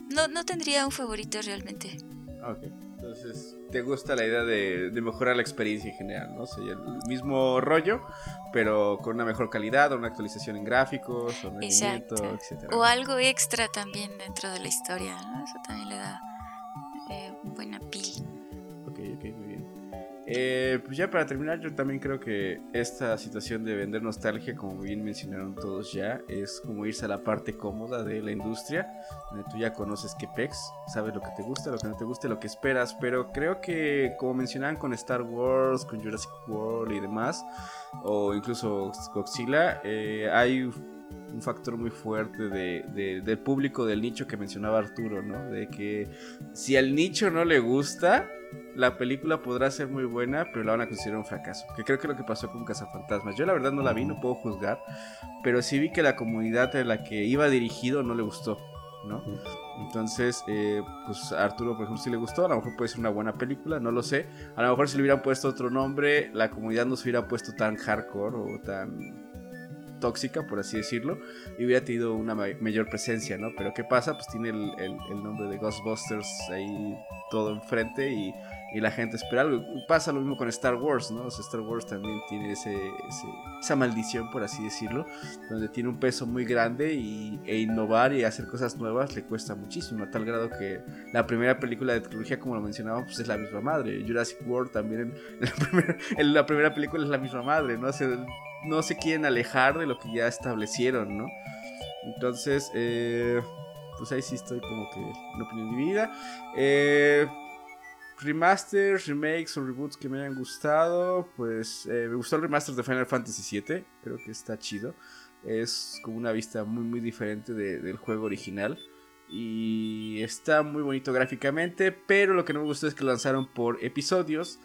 No, no tendría un favorito realmente. Ok. Entonces, ¿te gusta la idea de, de mejorar la experiencia en general, no? Sería el mismo rollo, pero con una mejor calidad, o una actualización en gráficos, o rendimiento. O algo extra también dentro de la historia, ¿no? Eso también le da eh, un buen apil. Ok, ok, muy bien. Eh, pues ya para terminar, yo también creo que esta situación de vender nostalgia, como bien mencionaron todos ya, es como irse a la parte cómoda de la industria, donde tú ya conoces qué pex, sabes lo que te gusta, lo que no te gusta, lo que esperas, pero creo que como mencionaban con Star Wars, con Jurassic World y demás, o incluso Godzilla, eh, hay un factor muy fuerte de, de- del público del nicho que mencionaba Arturo, ¿no? De que si al nicho no le gusta, la película podrá ser muy buena, pero la van a considerar un fracaso. Que creo que es lo que pasó con Cazafantasmas. Yo la verdad no la vi, no puedo juzgar, pero sí vi que la comunidad a la que iba dirigido no le gustó, ¿no? Entonces, eh, pues a Arturo, por ejemplo, sí le gustó. A lo mejor puede ser una buena película, no lo sé. A lo mejor si le hubieran puesto otro nombre, la comunidad no se hubiera puesto tan hardcore o tan tóxica, por así decirlo, y hubiera tenido una ma- mayor presencia, ¿no? Pero ¿qué pasa? Pues tiene el, el- el nombre de Ghostbusters ahí todo enfrente y, y la gente espera algo. Pasa lo mismo con Star Wars, ¿no? O sea, Star Wars también tiene ese, ese- esa maldición, por así decirlo, donde tiene un peso muy grande y, e innovar y hacer cosas nuevas le cuesta muchísimo, a tal grado que la primera película de tecnología, como lo mencionaba, pues es la misma madre. Jurassic World también en, (laughs) la, primera, en la primera película es la misma madre, ¿no? Se, no se quieren alejar de lo que ya establecieron, ¿no? Entonces, eh, pues ahí sí estoy como que en opinión dividida. Eh, remasters, remakes o reboots que me hayan gustado, pues eh, me gustó el remaster de Final Fantasy VII, creo que está chido. Es como una vista muy muy diferente de- del juego original. Y está muy bonito gráficamente, pero lo que no me gustó es que lanzaron por episodios.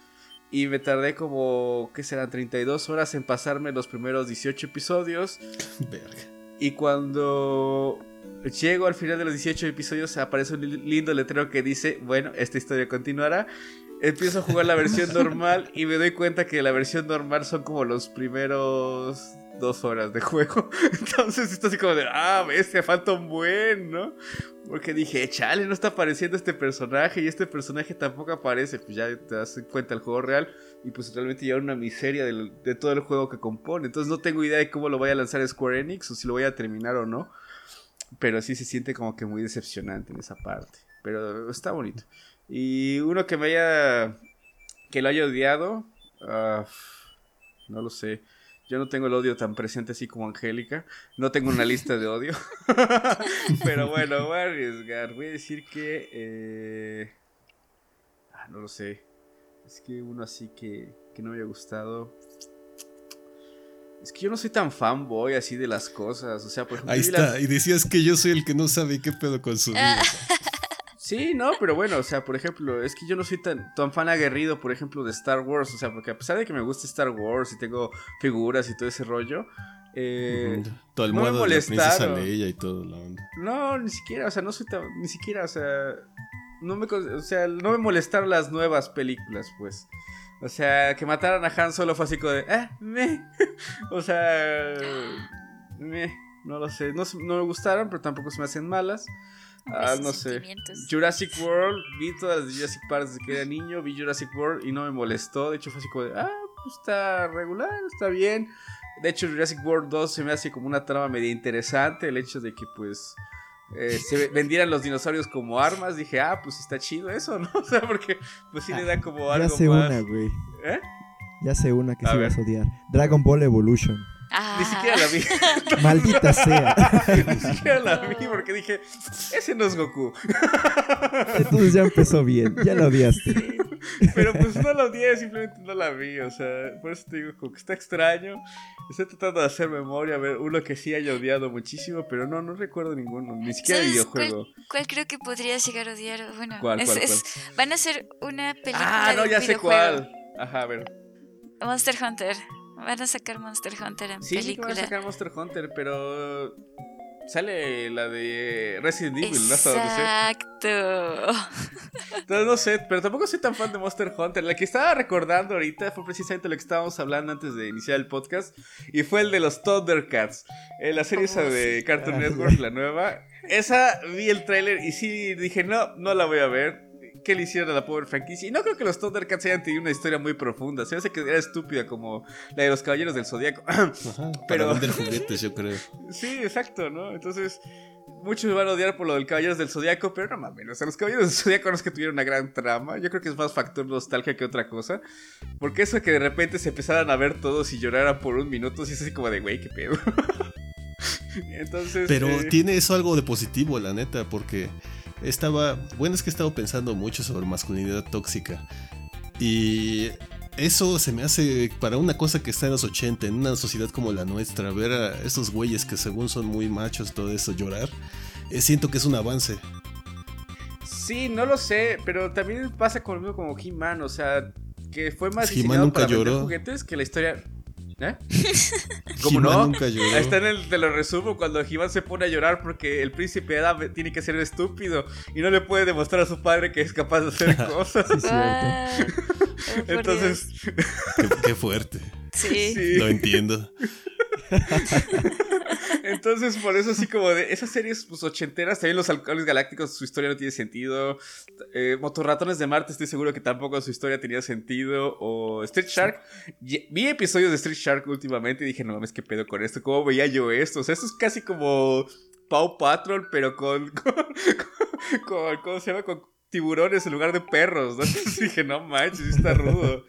Y me tardé como, ¿qué serán? 32 horas en pasarme los primeros 18 episodios. (laughs) Verga. Y cuando llego al final de los 18 episodios aparece un li- lindo letrero que dice, bueno, esta historia continuará. Empiezo a jugar la versión (laughs) normal y me doy cuenta que la versión normal son como los primeros dos horas de juego. (laughs) Entonces esto así como de, ah, bestia, falta un buen, ¿no? Porque dije, chale, no está apareciendo este personaje y este personaje tampoco aparece. Pues ya te das cuenta el juego real y pues realmente ya una miseria de todo el juego que compone. Entonces no tengo idea de cómo lo vaya a lanzar Square Enix o si lo voy a terminar o no. Pero sí se siente como que muy decepcionante en esa parte. Pero está bonito. Y uno que me haya. que lo haya odiado. ah, no lo sé. Yo no tengo el odio tan presente así como Angélica. No tengo una lista de odio. (laughs) Pero bueno, voy a arriesgar. Voy a decir que. eh, ah, no lo sé. Es que uno así que, que no me haya gustado. Es que yo no soy tan fanboy así de las cosas. O sea, por ejemplo. Ahí está. Y decías que yo soy el que no sabe qué pedo con su (laughs) vida. Sí, no, pero bueno, o sea, por ejemplo, es que yo no soy tan, tan fan aguerrido, por ejemplo, de Star Wars, o sea, porque a pesar de que me gusta Star Wars y tengo figuras y todo ese rollo, eh. Todo el no me modo de la princesa molestaron. Leia y todo la onda. no, ni siquiera, o sea, no soy tan, ni siquiera, o sea, no me, o sea, no me molestaron las nuevas películas, pues. O sea, que mataran a Han Solo fue así como de, eh, me. (laughs) o sea, me, no lo sé, no, se- no me gustaron, pero tampoco se me hacen malas. Ah, no sé. Jurassic World, vi todas las de Jurassic Park desde que era niño, vi Jurassic World y no me molestó. De hecho, fue así como de, ah, pues está regular, está bien. De hecho, Jurassic World 2 se me hace como una trama media interesante. El hecho de que, pues, eh, se ve- vendieran los dinosaurios como armas. Dije, ah, pues está chido eso, (laughs) ¿no? O sea, porque, pues sí le da como Ya algo sé más. una, güey. ¿Eh? Ya sé una que A sí ver. vas a odiar. Dragon Ball Evolution. Ah, Ni siquiera la vi. (laughs) Maldita sea. (laughs) Ni siquiera la vi porque dije, ese no es Goku. (laughs) Entonces ya empezó bien. Ya lo odiaste. Pero pues no la odié, simplemente no la vi. O sea, por eso te digo, como que está extraño. Estoy tratando de hacer memoria, a ver uno que sí haya odiado muchísimo, pero no, no recuerdo ninguno, ni siquiera el ¿Sabes videojuego. Cuál, cuál creo que podrías llegar a odiar? Bueno, ¿Cuál, es- cuál, es- van a hacer una película Ah, no, de un ya sé videojuego. cuál. Ajá, a ver. Monster Hunter. Van a sacar Monster Hunter en Sí, sí que van película. a sacar Monster Hunter, pero sale la de Resident Evil, ¿no? Hasta. Exacto. Entonces no sé, pero tampoco soy tan fan de Monster Hunter. La que estaba recordando ahorita fue precisamente lo que estábamos hablando antes de iniciar el podcast. Y fue el de los Thundercats. Eh, la serie esa Oh, de sí. Cartoon Ah, Network, la nueva. Esa vi el tráiler y sí dije, no, no la voy a ver. ¿Qué le hicieron a la pobre franquicia? Y no creo que los Thundercats hayan tenido una historia muy profunda. Se hace que era estúpida como la de los Caballeros del Zodíaco. (clears throat) Ajá, Pero- Para (laughs) juguetes, yo creo. Sí, exacto, ¿no? Entonces, muchos van a odiar por lo del Caballeros del Zodíaco, pero no mames, o sea, los Caballeros del Zodíaco no es que tuvieran una gran trama, yo creo que es más factor nostalgia que otra cosa, porque eso que de repente se empezaran a ver todos y lloraran por un minuto, sí es así como de, güey, qué pedo. (laughs) Entonces... Pero eh, tiene eso algo de positivo, la neta, porque estaba. Bueno, es que he estado pensando mucho sobre masculinidad tóxica. Y eso se me hace para una cosa que está en los 80, en una sociedad como la nuestra, ver a esos güeyes que según son muy machos, todo eso, llorar. eh, siento que es un avance. Sí, no lo sé, pero también pasa con lo mismo como He-Man, o sea, que fue más He-Man nunca para lloró. juguetes que la historia... ¿Eh? (laughs) ¿Cómo no? nunca lloró. Ahí está en el, te lo resumo, cuando He-Man se pone a llorar porque el príncipe Adam tiene que ser estúpido y no le puede demostrar a su padre que es capaz de hacer (laughs) cosas. Sí, Entonces, Qué, qué fuerte. Sí. Lo entiendo. (laughs) Entonces, por eso así como de esas series pues ochenteras, también los halcones galácticos, su historia no tiene sentido. Eh, Motorratones de Marte, estoy seguro que tampoco su historia tenía sentido. O Street Shark. Vi episodios de Street Shark últimamente y dije, no mames, qué pedo con esto. ¿Cómo veía yo esto? O sea, esto es casi como Paw Patrol, pero con, (laughs) con, con- ¿cómo se llama? Con tiburones en lugar de perros, ¿no? (laughs) Entonces dije, no manches, está rudo.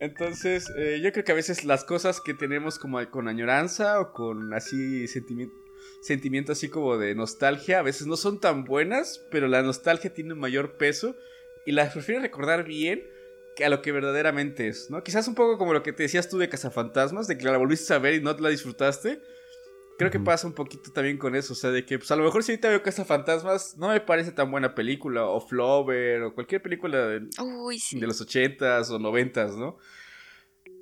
Entonces, eh, yo creo que a veces las cosas que tenemos como con añoranza o con así sentimiento, así como de nostalgia, a veces no son tan buenas, pero la nostalgia tiene un mayor peso y las prefiero recordar bien que a lo que verdaderamente es, ¿no? Quizás un poco como lo que te decías tú de Cazafantasmas, de que la volviste a ver y no la disfrutaste. Creo que pasa un poquito también con eso, o sea, de que pues a lo mejor si ahorita veo Cazafantasmas no me parece tan buena película, o Flover, o cualquier película de, Uy, sí. de los 80s o 90s, ¿no?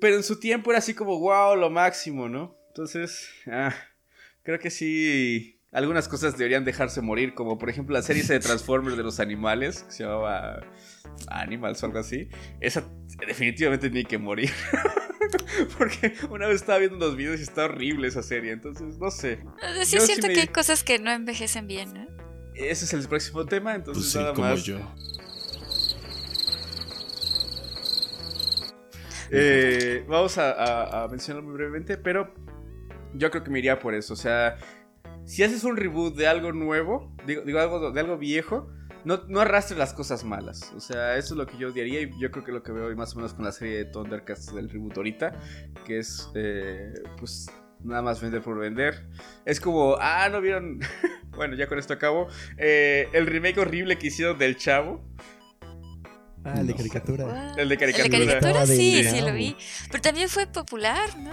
Pero en su tiempo era así como, wow, lo máximo, ¿no? Entonces, ah, creo que sí, algunas cosas deberían dejarse morir, como por ejemplo la serie de Transformers de los animales, que se llamaba Animals o algo así. Esa definitivamente tiene que morir. (laughs) (laughs) Porque una vez estaba viendo unos videos y está horrible esa serie, entonces no sé. O sea, sí es sí cierto me- que hay cosas que no envejecen bien, ¿no? Ese es el próximo tema, entonces Pues sí, nada como más. yo. Eh, vamos a, a- a mencionarlo muy brevemente, pero yo creo que me iría por eso. O sea, si haces un reboot de algo nuevo, digo, digo algo de algo viejo, no, no arrastres las cosas malas. O sea, eso es lo que yo odiaría y yo creo que lo que veo hoy más o menos con la serie de Thundercats del reboot ahorita, que es, eh, pues, nada más vender por vender. Es como, ah, no vieron. (laughs) bueno, ya con esto acabo. Eh, el remake horrible que hicieron del Chavo. Ah, el de caricatura. El de caricatura. El de caricatura, sí, sí lo vi. Pero también fue popular, ¿no?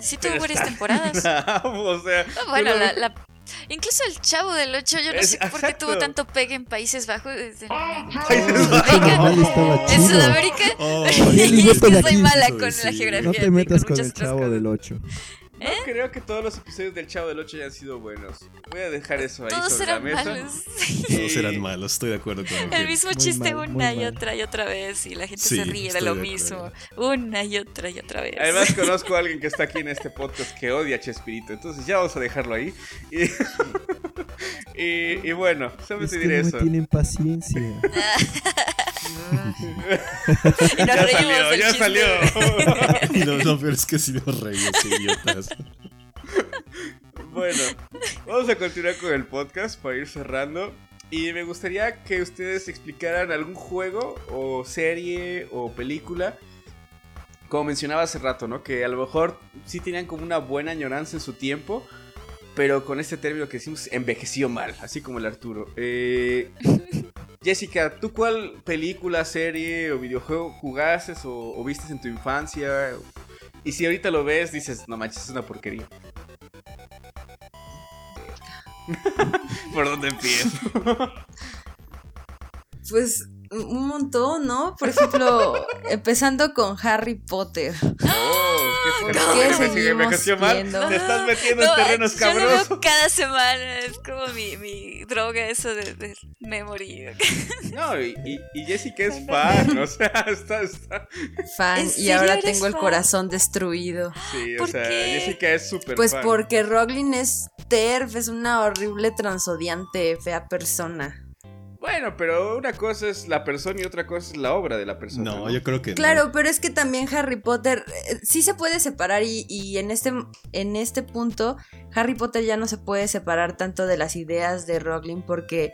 Sí tuvo Pero varias temporadas. (laughs) o sea, bueno, la, la- incluso el Chavo del 8, yo no Es- sé por qué tuvo tanto pegue en Países Bajos. desde- Países Bajos. Normal estaba En. Sudamérica. Oh, (laughs) y es que soy mala con la geografía. No te metas con con el chavo cosas. del 8. No creo que todos los episodios del Chavo del 8 hayan sido buenos. Voy a dejar eso ahí Todos sobre la eran mesa. malos. (laughs) Todos eran malos, estoy de acuerdo con El mismo Muy chiste mal, una y mal. otra y otra vez y la gente Sí, se ríe de lo de mismo. Una y otra y otra vez. Además (laughs) conozco a alguien que está aquí en este podcast que odia a Chespirito, entonces ya vamos a dejarlo ahí. Y, (laughs) y, y bueno, solo Es te que no eso. tienen paciencia. y nos Ya reímos salió, ya chiste. salió. Y lo, lo peor es que si nos reímos, idiotas. (laughs) Bueno, vamos a continuar con el podcast para ir cerrando. Y me gustaría que ustedes explicaran algún juego o serie o película. Como mencionaba hace rato, ¿no? Que a lo mejor sí tenían como una buena añoranza en su tiempo. Pero con este término que decimos envejeció mal, así como el Arturo. Eh, Jessica, ¿tú cuál película, serie o videojuego jugaste o, o en tu infancia? Y si ahorita lo ves, dices, no manches, es una porquería. (laughs) ¿Por dónde empiezo? Pues un montón, ¿no? Por ejemplo, empezando con Harry Potter. ¿Qué, ¿Me- me- me mal? Te estás metiendo No, en terrenos yo lo veo cabrosos. cada semana, es como mi, mi droga eso de, de memory. No, y, y- y Jessica es fan, o sea, (laughs) está, está. Fan ¿En y ahora tengo el fan? corazón destruido. Sí, o ¿Por sea, qué? Jessica es súper Pues fan. porque Roglin es TERF, es una horrible transodiante, fea persona. Bueno, pero una cosa es la persona y otra cosa es la obra de la persona. No, yo creo que no. Claro, pero es que también Harry Potter eh, sí se puede separar y, y en, este, en este punto Harry Potter ya no se puede separar tanto de las ideas de Rowling porque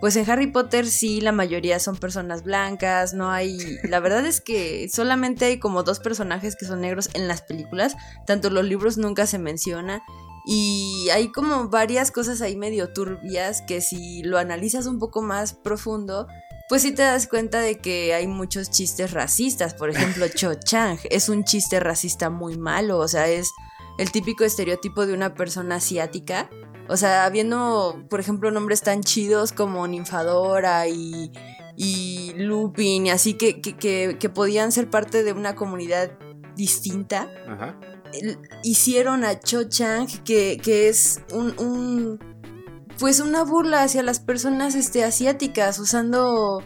pues en Harry Potter sí la mayoría son personas blancas, no hay... (laughs) La verdad es que solamente hay como dos personajes que son negros en las películas, tanto en los libros nunca se menciona. Y hay como varias cosas ahí medio turbias que si lo analizas un poco más profundo, pues sí te das cuenta de que hay muchos chistes racistas. Por ejemplo, (laughs) Cho Chang es un chiste racista muy malo. O sea, es el típico estereotipo de una persona asiática. O sea, habiendo, por ejemplo, nombres tan chidos como Ninfadora y, y Lupin, y así que, que, que, que podían ser parte de una comunidad distinta Ajá. Hicieron a Cho Chang, que, que es un, un- pues una burla hacia las personas este, asiáticas, usando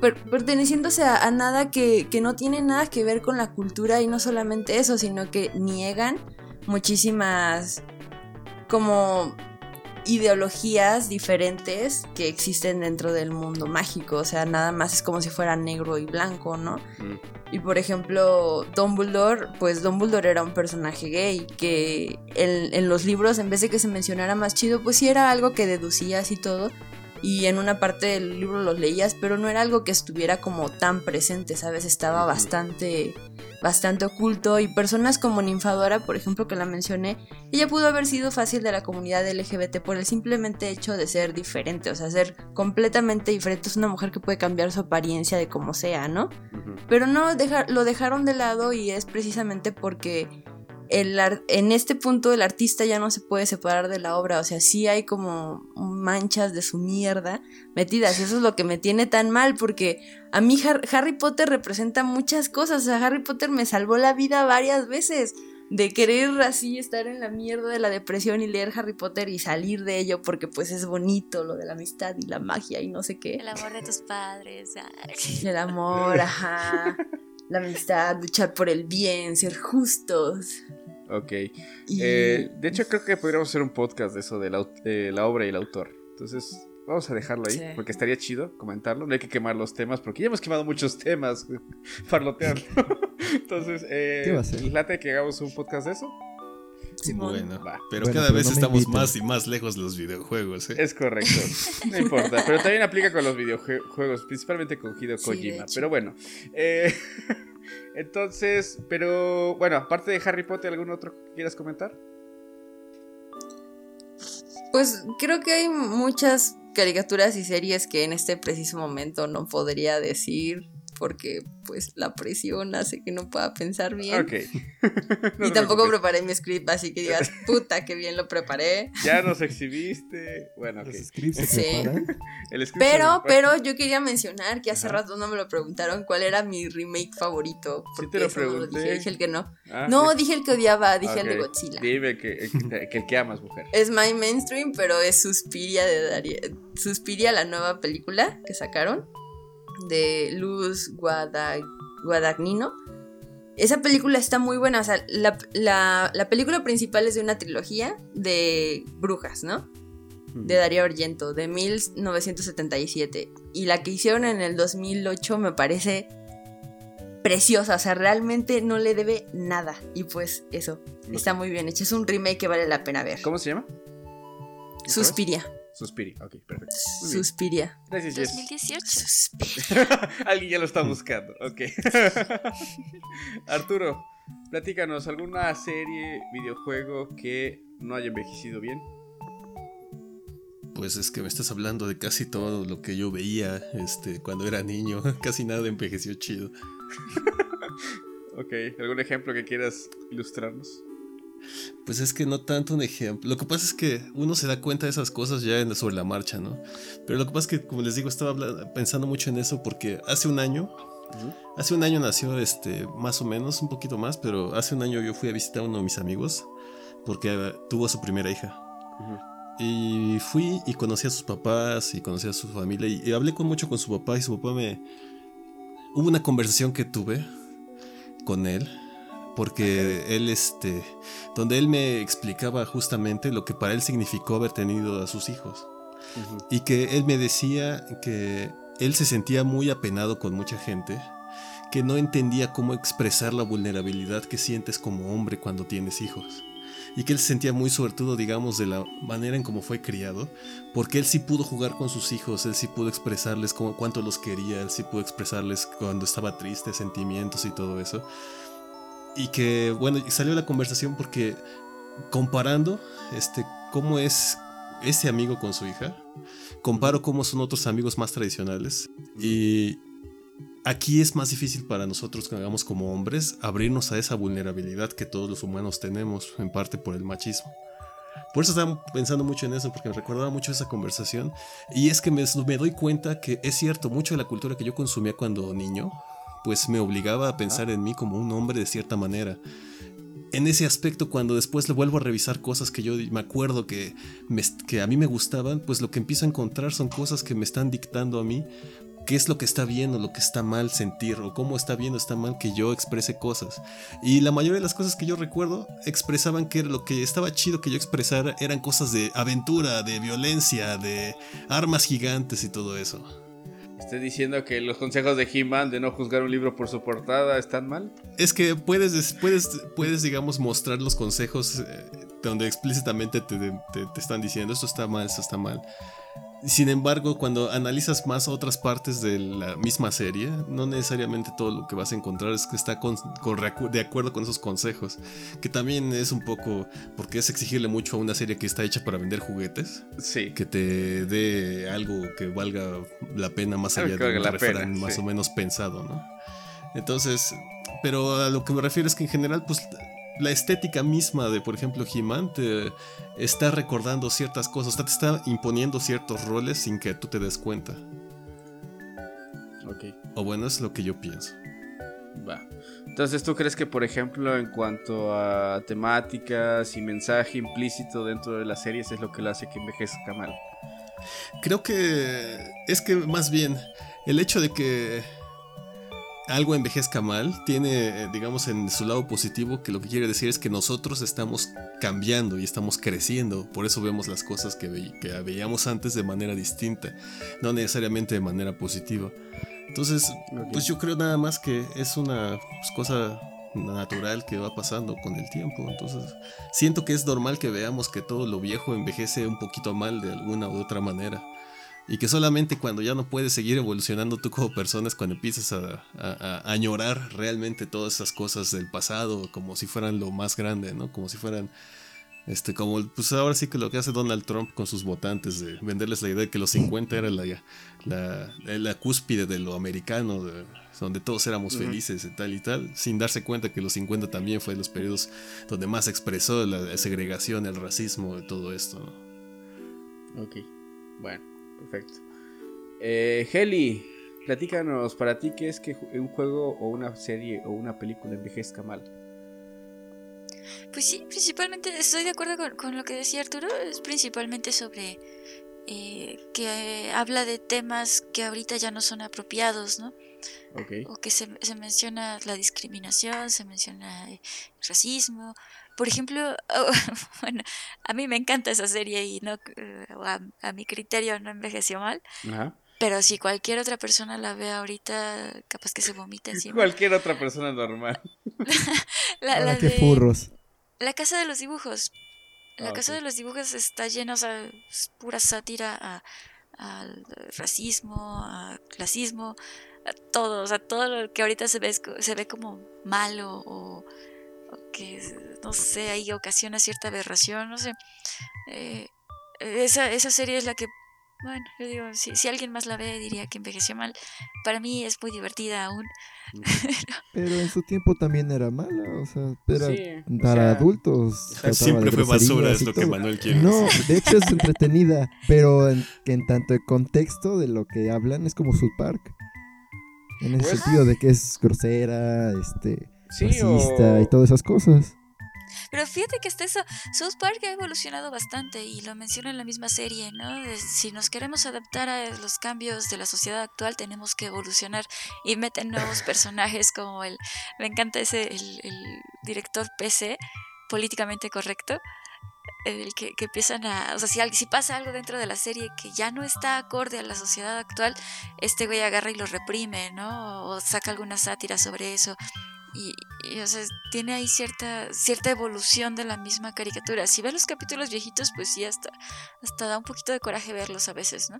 per- perteneciéndose a, a nada que, que no tiene nada que ver con la cultura y no solamente eso, sino que niegan muchísimas como ideologías diferentes que existen dentro del mundo mágico, o sea, nada más es como si fuera negro y blanco, ¿no? Mm. Y por ejemplo, Dumbledore, pues Dumbledore era un personaje gay que en, en los libros, en vez de que se mencionara más chido, pues sí era algo que deducías y todo. Y en una parte del libro los leías, pero no era algo que estuviera como tan presente, ¿sabes? Estaba bastante, bastante oculto. Y personas como Ninfadora, por ejemplo, que la mencioné, ella pudo haber sido fácil de la comunidad LGBT por el simplemente hecho de ser diferente, o sea, ser completamente diferente. Es una mujer que puede cambiar su apariencia de como sea, ¿no? Pero no, deja- lo dejaron de lado y es precisamente porque el ar- en este punto el artista ya no se puede separar de la obra. O sea, sí hay como manchas de su mierda metidas. Eso es lo que me tiene tan mal porque a mí Har- Harry Potter representa muchas cosas. O sea, Harry Potter me salvó la vida varias veces. De querer así estar en la mierda de la depresión y leer Harry Potter y salir de ello porque pues es bonito lo de la amistad y la magia y no sé qué. El amor de tus padres. ay. El amor, ajá. (laughs) La amistad, luchar por el bien, ser justos. Ok. Y Eh, de hecho, creo que podríamos hacer un podcast de eso, de la, eh, la obra y el autor. Entonces, vamos a dejarlo ahí, Sí. porque estaría chido comentarlo. No hay que quemar los temas, porque ya hemos quemado muchos temas (laughs) farloteando. (laughs) Entonces, eh, ¿Qué va a ser? late que hagamos un podcast de eso. Simón. Bueno, Va. pero Bueno, cada pero vez no estamos más y más lejos de los videojuegos, ¿eh? Es correcto. No importa. Pero también aplica con los videojuegos, principalmente con Hideo Sí, de Kojima. hecho. pero bueno. eh, (laughs) entonces, pero bueno, aparte de Harry Potter, ¿algún otro que quieras comentar? pues creo que hay muchas caricaturas y series que en este preciso momento no podría decir. Porque pues la presión hace que no pueda pensar bien. Ok. (laughs) No y tampoco preparé mi script, así que digas, (laughs) puta, que bien lo preparé. Ya nos exhibiste. Bueno, ok. Los scripts se Sí. (laughs) El script Pero, se- pero yo quería mencionar que hace Ajá. rato no me lo preguntaron cuál era mi remake favorito. Sí Porque te lo eso no lo dije, dije el que no. Ah, no, sí. dije el que odiaba, dije el de. Godzilla. Dime que, que, que el que amas, mujer. Es My Mainstream, pero es Suspiria de Daria. Suspiria, la nueva película que sacaron de Luz Guada- Guadagnino. Esa película está muy buena. O sea, la, la- la película principal es de una trilogía de brujas, ¿no? De Darío Argento, de 1977. Y la que hicieron en el 2008 me parece preciosa. O sea, realmente no le debe nada. Y pues eso, está muy bien hecho. Es un remake que vale la pena ver. ¿Cómo se llama? ¿Otra vez? Suspiria. Suspiri. Ok, perfecto. Suspiria. Gracias, Jess. 2018. (laughs) Alguien ya lo está buscando. Ok. (laughs) Arturo, platícanos alguna serie, videojuego que no haya envejecido bien. Pues es que me estás hablando de casi todo lo que yo veía este, cuando era niño. (laughs) Casi nada envejeció chido. Ok, ¿algún ejemplo que quieras ilustrarnos? Pues es que no tanto un ejemplo. Lo que pasa es que uno se da cuenta de esas cosas ya en- sobre la marcha, ¿no? Pero lo que pasa es que, como les digo, estaba pensando mucho en eso porque hace un año, hace un año nació, este, más o menos, un poquito más, pero hace un año yo fui a visitar a uno de mis amigos porque eh, tuvo a su primera hija. Y fui y conocí a sus papás y conocí a su familia y, y hablé con mucho con su papá y su papá me... Hubo una conversación que tuve con él porque él, este, donde él me explicaba justamente lo que para él significó haber tenido a sus hijos. Y que él me decía que él se sentía muy apenado con mucha gente, que no entendía cómo expresar la vulnerabilidad que sientes como hombre cuando tienes hijos. Y que él se sentía muy suertudo, digamos, de la manera en cómo fue criado, porque él sí pudo jugar con sus hijos, él sí pudo expresarles cómo, cuánto los quería, él sí pudo expresarles cuando estaba triste, sentimientos y todo eso. Y que, bueno, salió la conversación porque comparando este, cómo es ese amigo con su hija, comparo cómo son otros amigos más tradicionales. Y aquí es más difícil para nosotros, hagamos como hombres, abrirnos a esa vulnerabilidad que todos los humanos tenemos, en parte por el machismo. Por eso estaba pensando mucho en eso, porque me recordaba mucho esa conversación. Y es que me, me doy cuenta que es cierto, mucho de la cultura que yo consumía cuando niño, pues me obligaba a pensar en mí como un hombre de cierta manera. En ese aspecto, cuando después le vuelvo a revisar cosas que yo me acuerdo que, me- que a mí me gustaban, pues lo que empiezo a encontrar son cosas que me están dictando a mí qué es lo que está bien o lo que está mal sentir, o cómo está bien o está mal que yo exprese cosas. Y la mayoría de las cosas que yo recuerdo expresaban que lo que estaba chido que yo expresara eran cosas de aventura, de violencia, de armas gigantes y todo eso. ¿Estás diciendo que los consejos de He-Man de no juzgar un libro por su portada están mal? Es que puedes, des- puedes, puedes digamos, mostrar los consejos eh, donde explícitamente te, te- te están diciendo esto está mal, esto está mal. Sin embargo, cuando analizas más otras partes de la misma serie, no necesariamente todo lo que vas a encontrar es que está con- de acuerdo con esos consejos. Que también es un poco, porque es exigirle mucho a una serie que está hecha para vender juguetes, Sí. que te dé algo que valga la pena más allá de un refrán más sí. o menos pensado, ¿no? Entonces, pero a lo que me refiero es que en general, pues la estética misma de, por ejemplo, He-Man te está recordando ciertas cosas, te está imponiendo ciertos roles sin que tú te des cuenta. Ok, O bueno, es lo que yo pienso. va. Entonces, ¿tú crees que, por ejemplo, en cuanto a temáticas y mensaje implícito dentro de las series es lo que lo hace que envejezca mal? Creo que es que más bien el hecho de que algo envejezca mal tiene, eh, digamos, en su lado positivo que lo que quiere decir es que nosotros estamos cambiando y estamos creciendo. Por eso vemos las cosas que, ve- que veíamos antes de manera distinta, no necesariamente de manera positiva. Entonces, pues yo creo nada más que es una pues, cosa natural que va pasando con el tiempo. Entonces, siento que es normal que veamos que todo lo viejo envejece un poquito mal de alguna u otra manera. Y que solamente cuando ya no puedes seguir evolucionando tú como persona es cuando empiezas a, a- a añorar realmente todas esas cosas del pasado como si fueran lo más grande, ¿no? Como si fueran Este, como pues ahora sí que lo que hace Donald Trump con sus votantes, de venderles la idea de que los 50 era la, la, la cúspide de lo americano, de- donde todos éramos felices y tal y tal, sin darse cuenta que los 50 también fue los periodos donde más se expresó la segregación, el racismo, todo esto. ¿no? Ok, bueno, perfecto. Eh, Heli, platícanos para ti qué es que un juego o una serie o una película envejezca mal. Pues sí, principalmente estoy de acuerdo con, con lo que decía Arturo, es principalmente sobre eh, que habla de temas que ahorita ya no son apropiados, ¿no? Ok. O que se, se menciona la discriminación, se menciona eh, racismo. Por ejemplo, oh, (laughs) bueno, a mí me encanta esa serie y no eh, a, a mi criterio no envejeció mal, Ajá. pero si cualquier otra persona la ve ahorita, capaz que se vomita (laughs) encima. Cualquier otra persona normal. (laughs) La, Ahora la qué de- furros. La casa de los dibujos. La Ah, casa de los dibujos está llena, o sea, es pura sátira a- al racismo, a clasismo, a todo, o sea, todo lo que ahorita se ve, se ve como malo o, o que, no sé, ahí ocasiona cierta aberración, no sé. Eh, esa, esa serie es la que, bueno, yo digo, si, si alguien más la ve diría que envejeció mal. Para mí es muy divertida aún. (laughs) Pero en su tiempo también era mala, o sea, era Sí, o para sea, adultos. Siempre fue basura, es lo que todo. Manuel quiere. No, decir. de hecho es (laughs) entretenida, pero en, que en tanto el contexto de lo que hablan es como South Park. En ese Pues- sentido de que es grosera, este, Sí, racista o- y todas esas cosas. Pero fíjate que hasta eso, South Park ha evolucionado bastante y lo menciona en la misma serie, ¿no? De si nos queremos adaptar a los cambios de la sociedad actual, tenemos que evolucionar y meten nuevos (laughs) personajes como el, me encanta ese, el, el director PC, políticamente correcto, el que, que empiezan a, o sea, si, si pasa algo dentro de la serie que ya no está acorde a la sociedad actual, este güey agarra y lo reprime, ¿no? O saca alguna sátira sobre eso. Y, y, o sea, tiene ahí cierta, cierta evolución de la misma caricatura. Si ves los capítulos viejitos, pues sí, hasta, hasta da un poquito de coraje verlos a veces, ¿no?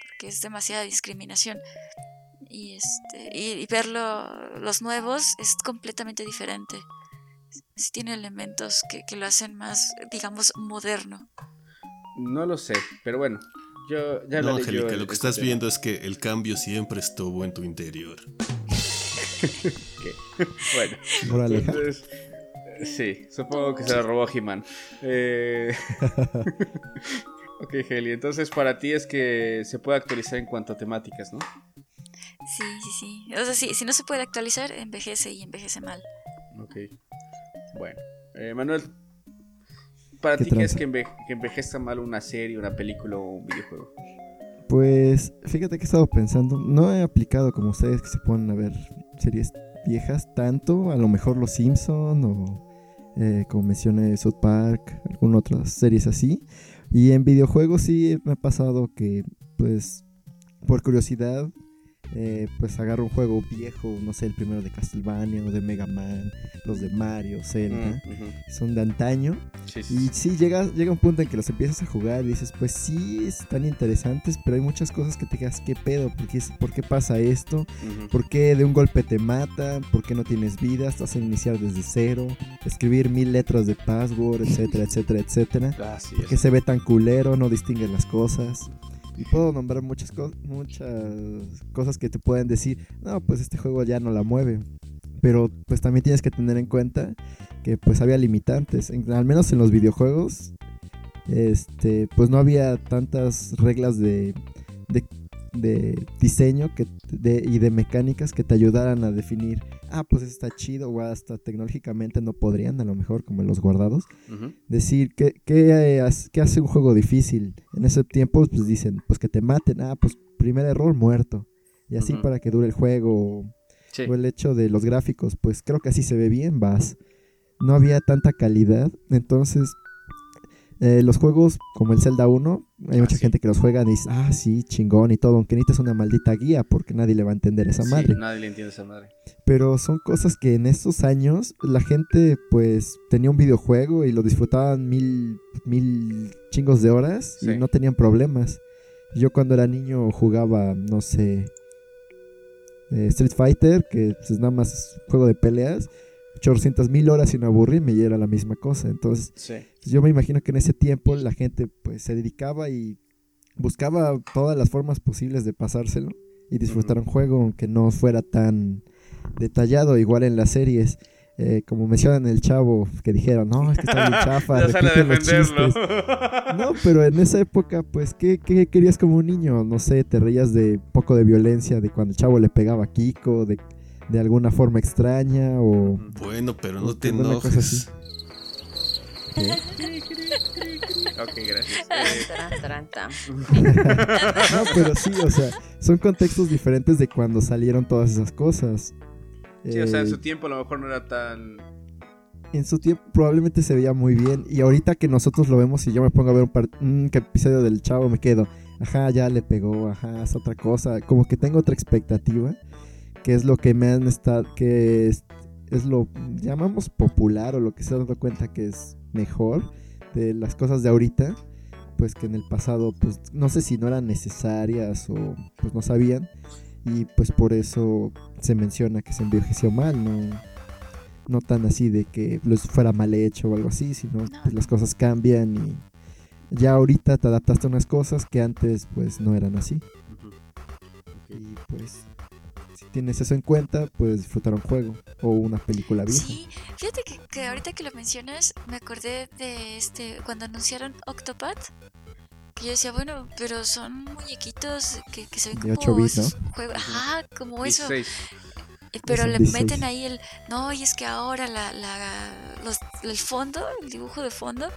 Porque es demasiada discriminación. Y, este, y, y verlo, los nuevos es completamente diferente. Sí tiene elementos que, que lo hacen más, digamos, moderno. No lo sé, pero bueno. Yo ya No, Angélica, lo que este estás viendo es que el cambio siempre estuvo en tu interior. (laughs) (laughs) Bueno, entonces. Sí, supongo que se la robó He-Man. Eh... (laughs) ok, Heli, entonces para ti es que se puede actualizar en cuanto a temáticas, ¿no? Sí, sí, sí. O sea, sí, si no se puede actualizar, envejece y envejece mal. Ok. Bueno, eh, Manuel, ¿para ¿Qué ti qué es que, enve- que envejezca mal una serie, una película o un videojuego? Pues fíjate que he estado pensando, no he aplicado como ustedes que se ponen a ver series viejas tanto, a lo mejor Los Simpson o eh, como mencioné South Park, algunas otras series así. Y en videojuegos sí me ha pasado que pues por curiosidad eh, pues agarro un juego viejo, no sé, el primero de Castlevania o de Mega Man, los de Mario, Zelda, Mm, ujú. son de antaño. Sí, sí, Y sí. llega, llega un punto en que los empiezas a jugar y dices, pues sí, están interesantes, pero hay muchas cosas que te quedas, ¿qué pedo? ¿Por qué, por qué pasa esto? Ujú. ¿Por qué de un golpe te matan? ¿Por qué no tienes vida? Estás a iniciar desde cero, escribir mil letras de password, etcétera, (laughs) etcétera, etcétera. Ah, sí, ¿Por qué se ve tan culero? No distingue las cosas. Y puedo nombrar muchas, muchas cosas que te pueden decir, no, pues este juego ya no la mueve. Pero pues también tienes que tener en cuenta que pues había limitantes. Al menos en los videojuegos, este, pues no había tantas reglas de, de, de diseño que, de, y de mecánicas que te ayudaran a definir, ah, pues está chido o hasta tecnológicamente no podrían, a lo mejor como en los guardados decir ¿qué, qué, eh, hace- qué hace un juego difícil. En ese tiempo, pues dicen, pues que te maten, ah, pues primer error muerto. Y así para que dure el juego. Sí. O el hecho de los gráficos, pues creo que así se ve bien, vas. No había tanta calidad, entonces eh, los juegos como el Zelda 1, hay Ah, mucha sí. gente que los juega y dice, ah, sí, chingón y todo, aunque necesitas una maldita guía porque nadie le va a entender esa Sí, madre. nadie le entiende esa madre. Pero son cosas que en estos años la gente pues tenía un videojuego y lo disfrutaban mil, mil chingos de horas Sí. y no tenían problemas. Yo cuando era niño jugaba, no sé, eh, Street Fighter, que pues, es nada más juego de peleas. 800 mil horas sin aburrirme y era la misma cosa. Entonces, Sí. Pues, yo me imagino que en ese tiempo la gente pues se dedicaba y buscaba todas las formas posibles de pasárselo y disfrutar un juego aunque no fuera tan detallado, igual en las series. eh, como mencionan el chavo que dijeron, no, es que está bien (laughs) chafa, repiten los chistes. No, pero en esa época, pues, ¿qué, ¿qué querías como un niño? No sé, te reías de poco de violencia, de cuando el chavo le pegaba a Kiko, de, de alguna forma extraña o... Bueno, pero no te enojes. ¿Qué? ok, gracias. Eh. No, pero sí, o sea, son contextos diferentes de cuando salieron todas esas cosas. sí, o sea, en Eh, su tiempo a lo mejor no era tan... en su tiempo probablemente se veía muy bien. Y ahorita que nosotros lo vemos y yo me pongo a ver un, par- un episodio del chavo, me quedo, ajá, ya le pegó, ajá, es otra cosa. Como que tengo otra expectativa, que es lo que me han estado, que es, lo llamamos popular o lo que se han dado cuenta que es mejor de las cosas de ahorita. Pues que en el pasado, pues no sé si no eran necesarias o pues no sabían. Y pues por eso se menciona que se envejeció mal, ¿no? no tan así de que fuera mal hecho o algo así, sino No. pues las cosas cambian y ya ahorita te adaptaste a unas cosas que antes pues no eran así. Y pues tienes eso en cuenta, puedes disfrutar un juego o una película vieja. Sí, fíjate que, que ahorita que lo mencionas, me acordé de este, cuando anunciaron Octopath, que yo decía, bueno, pero son muñequitos que, que se ven De como 8 bits, ¿no? juegos, ajá, como eso, 16. eh, pero le 16. meten ahí el, no, y es que ahora la, la, los- el fondo, el dibujo de fondo,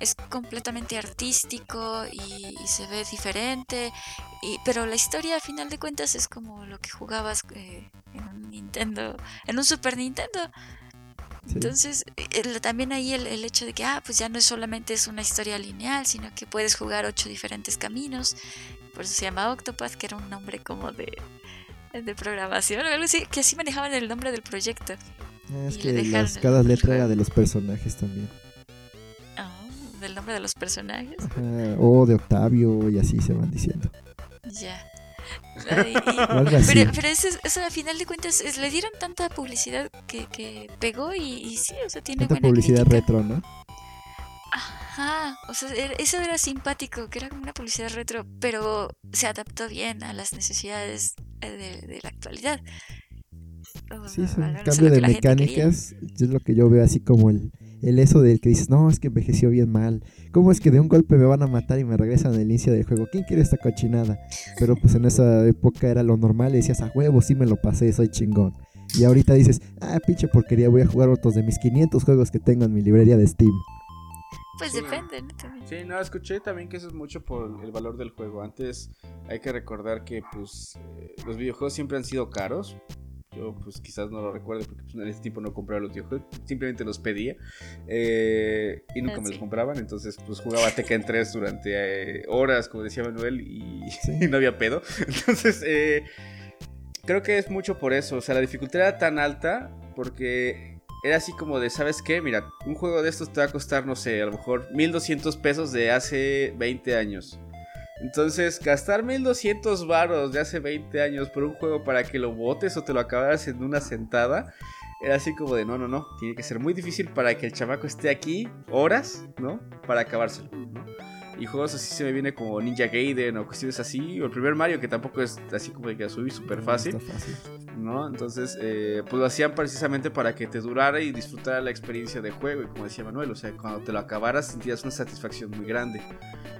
es completamente artístico y, y se ve diferente, y, pero la historia a final de cuentas es como lo que jugabas eh, en un Nintendo, en un Super Nintendo. Sí. Entonces, el- también ahí el, el hecho de que, ah, pues ya no es solamente es una historia lineal, sino que puedes jugar ocho diferentes caminos. Por eso se llama Octopath, que era un nombre como de, de programación o algo así, que así manejaban el nombre del proyecto. Es y que las, cada letra era de los personajes también. Ah, del nombre de los personajes. Ajá, o de Octavio y así se van diciendo. Ya. (laughs) Ay, pero pero eso, es- eso a final de cuentas es- le dieron tanta publicidad que, que pegó y, y sí, o sea, tiene Tanta buena publicidad crítica. retro, ¿no? Ajá, o sea, eso era simpático, que era como una publicidad retro, pero se adaptó bien a las necesidades eh, de, de la actualidad. O Sí, es un cambio de mecánicas. Es lo que yo veo así como el, el eso del que dices, no, es que envejeció bien mal. ¿Cómo es que de un golpe me van a matar y me regresan al inicio del juego? ¿Quién quiere esta cochinada? Pero pues en esa época era lo normal y decías, a huevo, sí me lo pasé, soy chingón. Y ahorita dices, ah, pinche porquería, voy a jugar otros de mis 500 juegos que tengo en mi librería de Steam. Pues Sí. depende, ¿no? También. Sí, no, escuché también que eso es mucho por el valor del juego. Antes hay que recordar que pues eh, los videojuegos siempre han sido caros. Yo pues quizás no lo recuerdo porque pues, en ese tiempo no compraba los videojuegos, simplemente los pedía eh, y nunca Ah, me los compraban. Entonces pues jugaba Tekken 3 durante eh, horas, como decía Manuel, y, Sí. y (laughs) no había pedo. (laughs) Entonces eh, creo que es mucho por eso. O sea, la dificultad era tan alta porque era así como de, ¿sabes qué? Mira, un juego de estos te va a costar, no sé, a lo mejor 1200 pesos de hace 20 años. Entonces, gastar 1200 varos de hace 20 años por un juego para que lo botes o te lo acabaras en una sentada, era así como de, no, no, no, tiene que ser muy difícil para que el chamaco esté aquí horas, ¿no? Para acabárselo, ¿no? Y juegos así se me viene como Ninja Gaiden o cuestiones así, o el primer Mario que tampoco es así como de que subir súper fácil. ¿No? Entonces, eh, pues lo hacían precisamente para que te durara y disfrutara la experiencia de juego. Y como decía Manuel, o sea, cuando te lo acabaras sentías una satisfacción muy grande.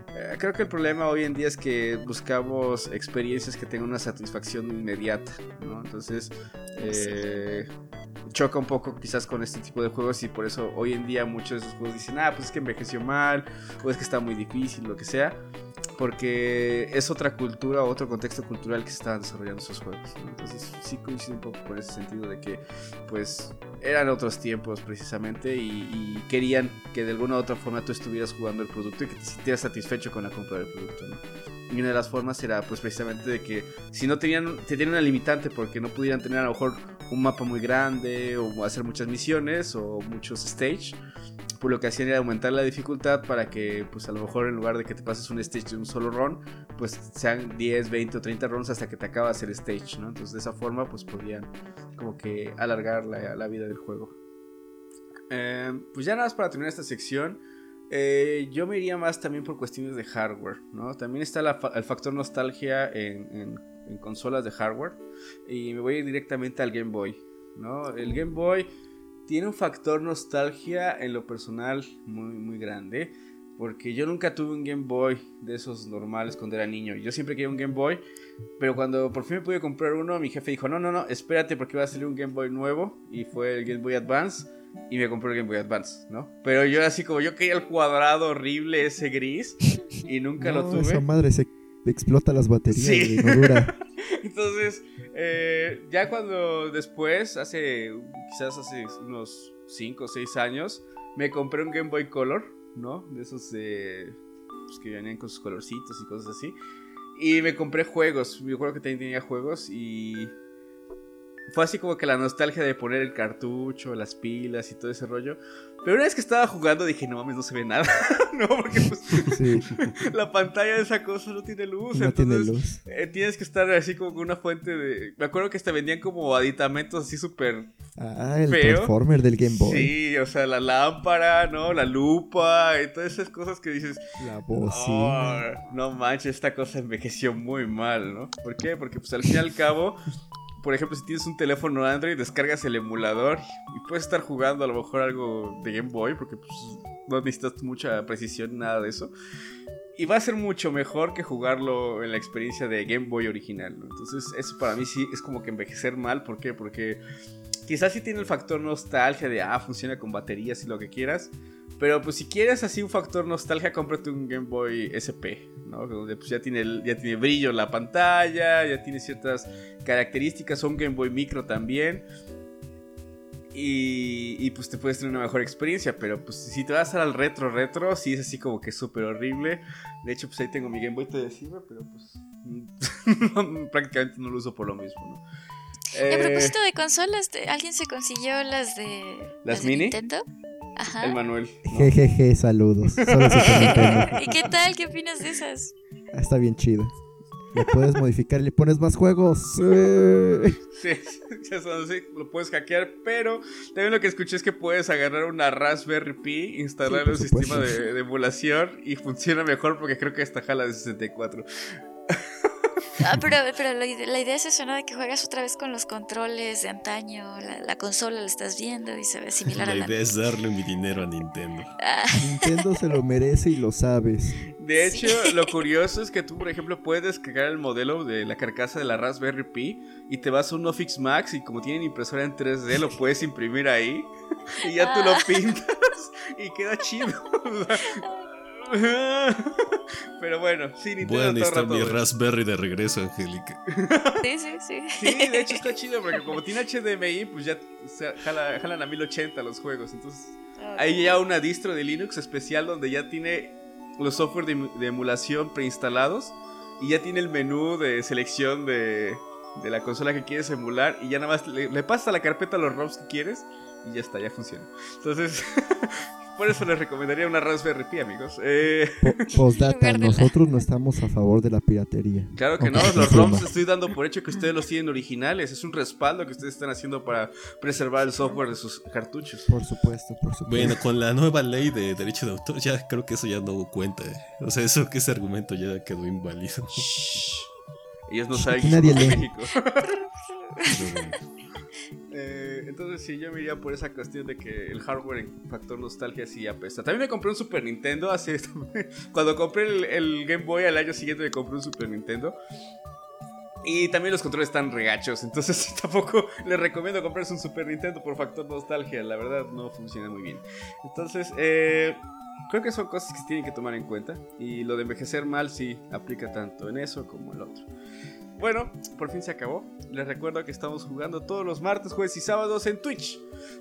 Eh, creo que el problema hoy en día es que buscamos experiencias que tengan una satisfacción inmediata, ¿no? Entonces, eh, choca un poco quizás con este tipo de juegos y por eso hoy en día muchos de esos juegos dicen, ah, pues es que envejeció mal, o es que está muy difícil, lo que sea porque es otra cultura, otro contexto cultural que se estaban desarrollando esos juegos. ¿no? Entonces sí coincido un poco con ese sentido de que pues eran otros tiempos precisamente y, y querían que de alguna u otra forma tú estuvieras jugando el producto y que te sintieras satisfecho con la compra del producto. ¿no? Y una de las formas era pues precisamente de que si no tenían, te tenían una limitante porque no pudieran tener a lo mejor un mapa muy grande o hacer muchas misiones o muchos stage, pues lo que hacían era aumentar la dificultad para que pues a lo mejor en lugar de que te pases un stage de un solo run, pues sean 10, 20 o 30 runs hasta que te acabas el stage, ¿no? Entonces de esa forma pues podían como que alargar la, la vida del juego. Eh, pues ya nada más para terminar esta sección. eh, yo me iría más también por cuestiones de hardware, ¿no? También está el factor nostalgia en consolas de hardware. Y me voy a ir directamente al Game Boy, ¿no? El Game Boy tiene un factor nostalgia en lo personal muy, muy grande. Porque yo nunca tuve un Game Boy de esos normales cuando era niño. Yo siempre quería un Game Boy. Pero cuando por fin me pude comprar uno, mi jefe dijo, no, no, no, espérate porque va a salir un Game Boy nuevo. Y fue el Game Boy Advance. Y me compré el Game Boy Advance, ¿no? Pero yo así como yo quería el cuadrado horrible ese gris. Y nunca lo No, tuve. esa madre se explota las baterías, Sí. güey, no dura. (laughs) Entonces, eh, ya cuando después, hace quizás hace unos 5 o 6 años, me compré un Game Boy Color, ¿no? De esos de, pues, que venían con sus colorcitos y cosas así. Y me compré juegos, me acuerdo que también tenía juegos y fue así como que la nostalgia de poner el cartucho, las pilas y todo ese rollo. Pero una vez que estaba jugando dije, no mames, no se ve nada, (laughs) ¿no? Porque pues Sí, (laughs) la pantalla de esa cosa no tiene luz. no tiene luz. eh, tienes que estar así como con una fuente de. Me acuerdo que hasta vendían como aditamentos así súper. Ah, el feo. Transformer del Game Boy. Sí, o sea, la lámpara, ¿no? La lupa y todas esas cosas que dices. La "Oh, bocina. no manches, esta cosa envejeció muy mal, ¿no? ¿Por qué? Porque, pues al fin y al cabo. Por ejemplo, si tienes un teléfono Android, descargas el emulador y puedes estar jugando a lo mejor algo de Game Boy, porque pues, no necesitas mucha precisión, nada de eso. Y va a ser mucho mejor que jugarlo en la experiencia de Game Boy original. Entonces, eso para mí sí es como que envejecer mal. ¿Por qué? Porque quizás sí tiene el factor nostalgia de, ah, funciona con baterías y lo que quieras. Pero pues si quieres así un factor nostalgia, cómprate un Game Boy SP, ¿no? Donde pues ya tiene, el- ya tiene brillo la pantalla, ya tiene ciertas características, un Game Boy Micro también. Y, y, pues te puedes tener una mejor experiencia, pero pues si te vas al retro retro, sí es así como que súper horrible. De hecho, pues ahí tengo mi Game Boy todavía sirve, pero pues (laughs) prácticamente no lo uso por lo mismo, ¿no? A Eh, propósito de consolas, ¿te- ¿alguien se consiguió las de, ¿Las mini? Nintendo? Ajá. el Manuel. ¿no? (laughs) Jejeje, saludos. Solo. (laughs) ¿Y qué tal? ¿Qué opinas de esas? Ah, Está bien chido. Le puedes modificar y le pones más juegos. ¡Sí! Sí, (laughs) ya sabes, sí, lo puedes hackear, pero también lo que escuché es que puedes agarrar una Raspberry Pi, instalarle un sistema de, de emulación y funciona mejor porque creo que esta jala de 64. Ah, pero, pero la, la idea es eso, ¿no? De que juegas otra vez con los controles de antaño, la, la consola la estás viendo y se ve similar La a la... idea es darle mi dinero a Nintendo. Ah, Nintendo se lo merece y lo sabes. De Sí. hecho, lo curioso es que tú, por ejemplo, puedes descargar el modelo de la carcasa de la Raspberry Pi y te vas a un Office Max y como tienen impresora en 3D, lo puedes imprimir ahí y ya tú lo Ah. pintas y queda chido. (laughs) Pero bueno, sí, Voy a Nintendo necesitar rato mi Raspberry de regreso, Angélica. sí, sí, sí. Sí, de hecho está chido porque como tiene HDMI, pues ya se jala- jalan a 1080 los juegos. Entonces hay ya una distro de Linux especial donde ya tiene los software de, de emulación preinstalados y ya tiene el menú de selección de, de la consola que quieres emular y ya nada más le, le pasas a la carpeta los ROMs que quieres y ya está, ya funciona. Entonces, (laughs) por eso les recomendaría una Raspberry Pi, amigos. Eh, Po- (laughs) Postdata, nosotros no estamos a favor de la piratería. Claro que no, los. ROMs estoy dando por hecho que ustedes los tienen originales. Es un respaldo que ustedes están haciendo para preservar el software de sus cartuchos. Por supuesto, por supuesto. Bueno, con la nueva ley de derecho de autor, ya creo que eso ya no cuenta. eh. O sea, eso que ese argumento ya quedó inválido. Ellos no saben que nadie. México. (laughs) Entonces sí, yo me por esa cuestión de que el hardware en factor nostalgia sí apesta. También me compré un Super Nintendo hace... (laughs) Cuando compré el, el Game Boy al año siguiente me compré un Super Nintendo. Y también los controles están regachos, entonces (laughs) tampoco les recomiendo comprarse un Super Nintendo por factor nostalgia, la verdad no funciona muy bien. Entonces, eh, creo que son cosas que se tienen que tomar en cuenta y lo de envejecer mal sí aplica tanto en eso como en lo otro. Bueno, por fin se acabó. Les recuerdo que estamos jugando todos los martes, jueves y sábados en Twitch,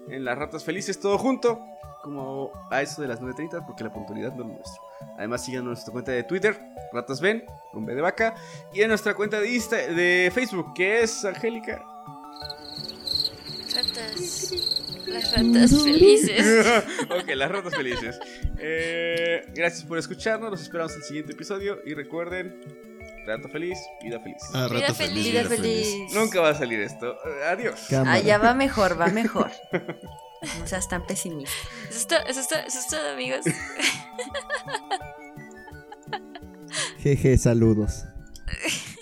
en las Ratas Felices todo junto, como a eso de las 9.30, porque la puntualidad no es nuestro. Además, sigan nuestra cuenta de Twitter, Ratas Ven, con B de vaca, y en nuestra cuenta de, Insta- de Facebook, que es Angélica. Ratas. Las ratas felices. (laughs) ok, las ratas felices. Eh, gracias por escucharnos, los esperamos en el siguiente episodio y recuerden, Trato feliz, vida feliz. Ah, rato vida feliz, vida feliz. Nunca va a salir esto. Adiós. Allá ah, va mejor, va mejor. (laughs) o sea, están pesimistas. Es esto, es esto, es esto, amigos. Jeje, saludos. (laughs)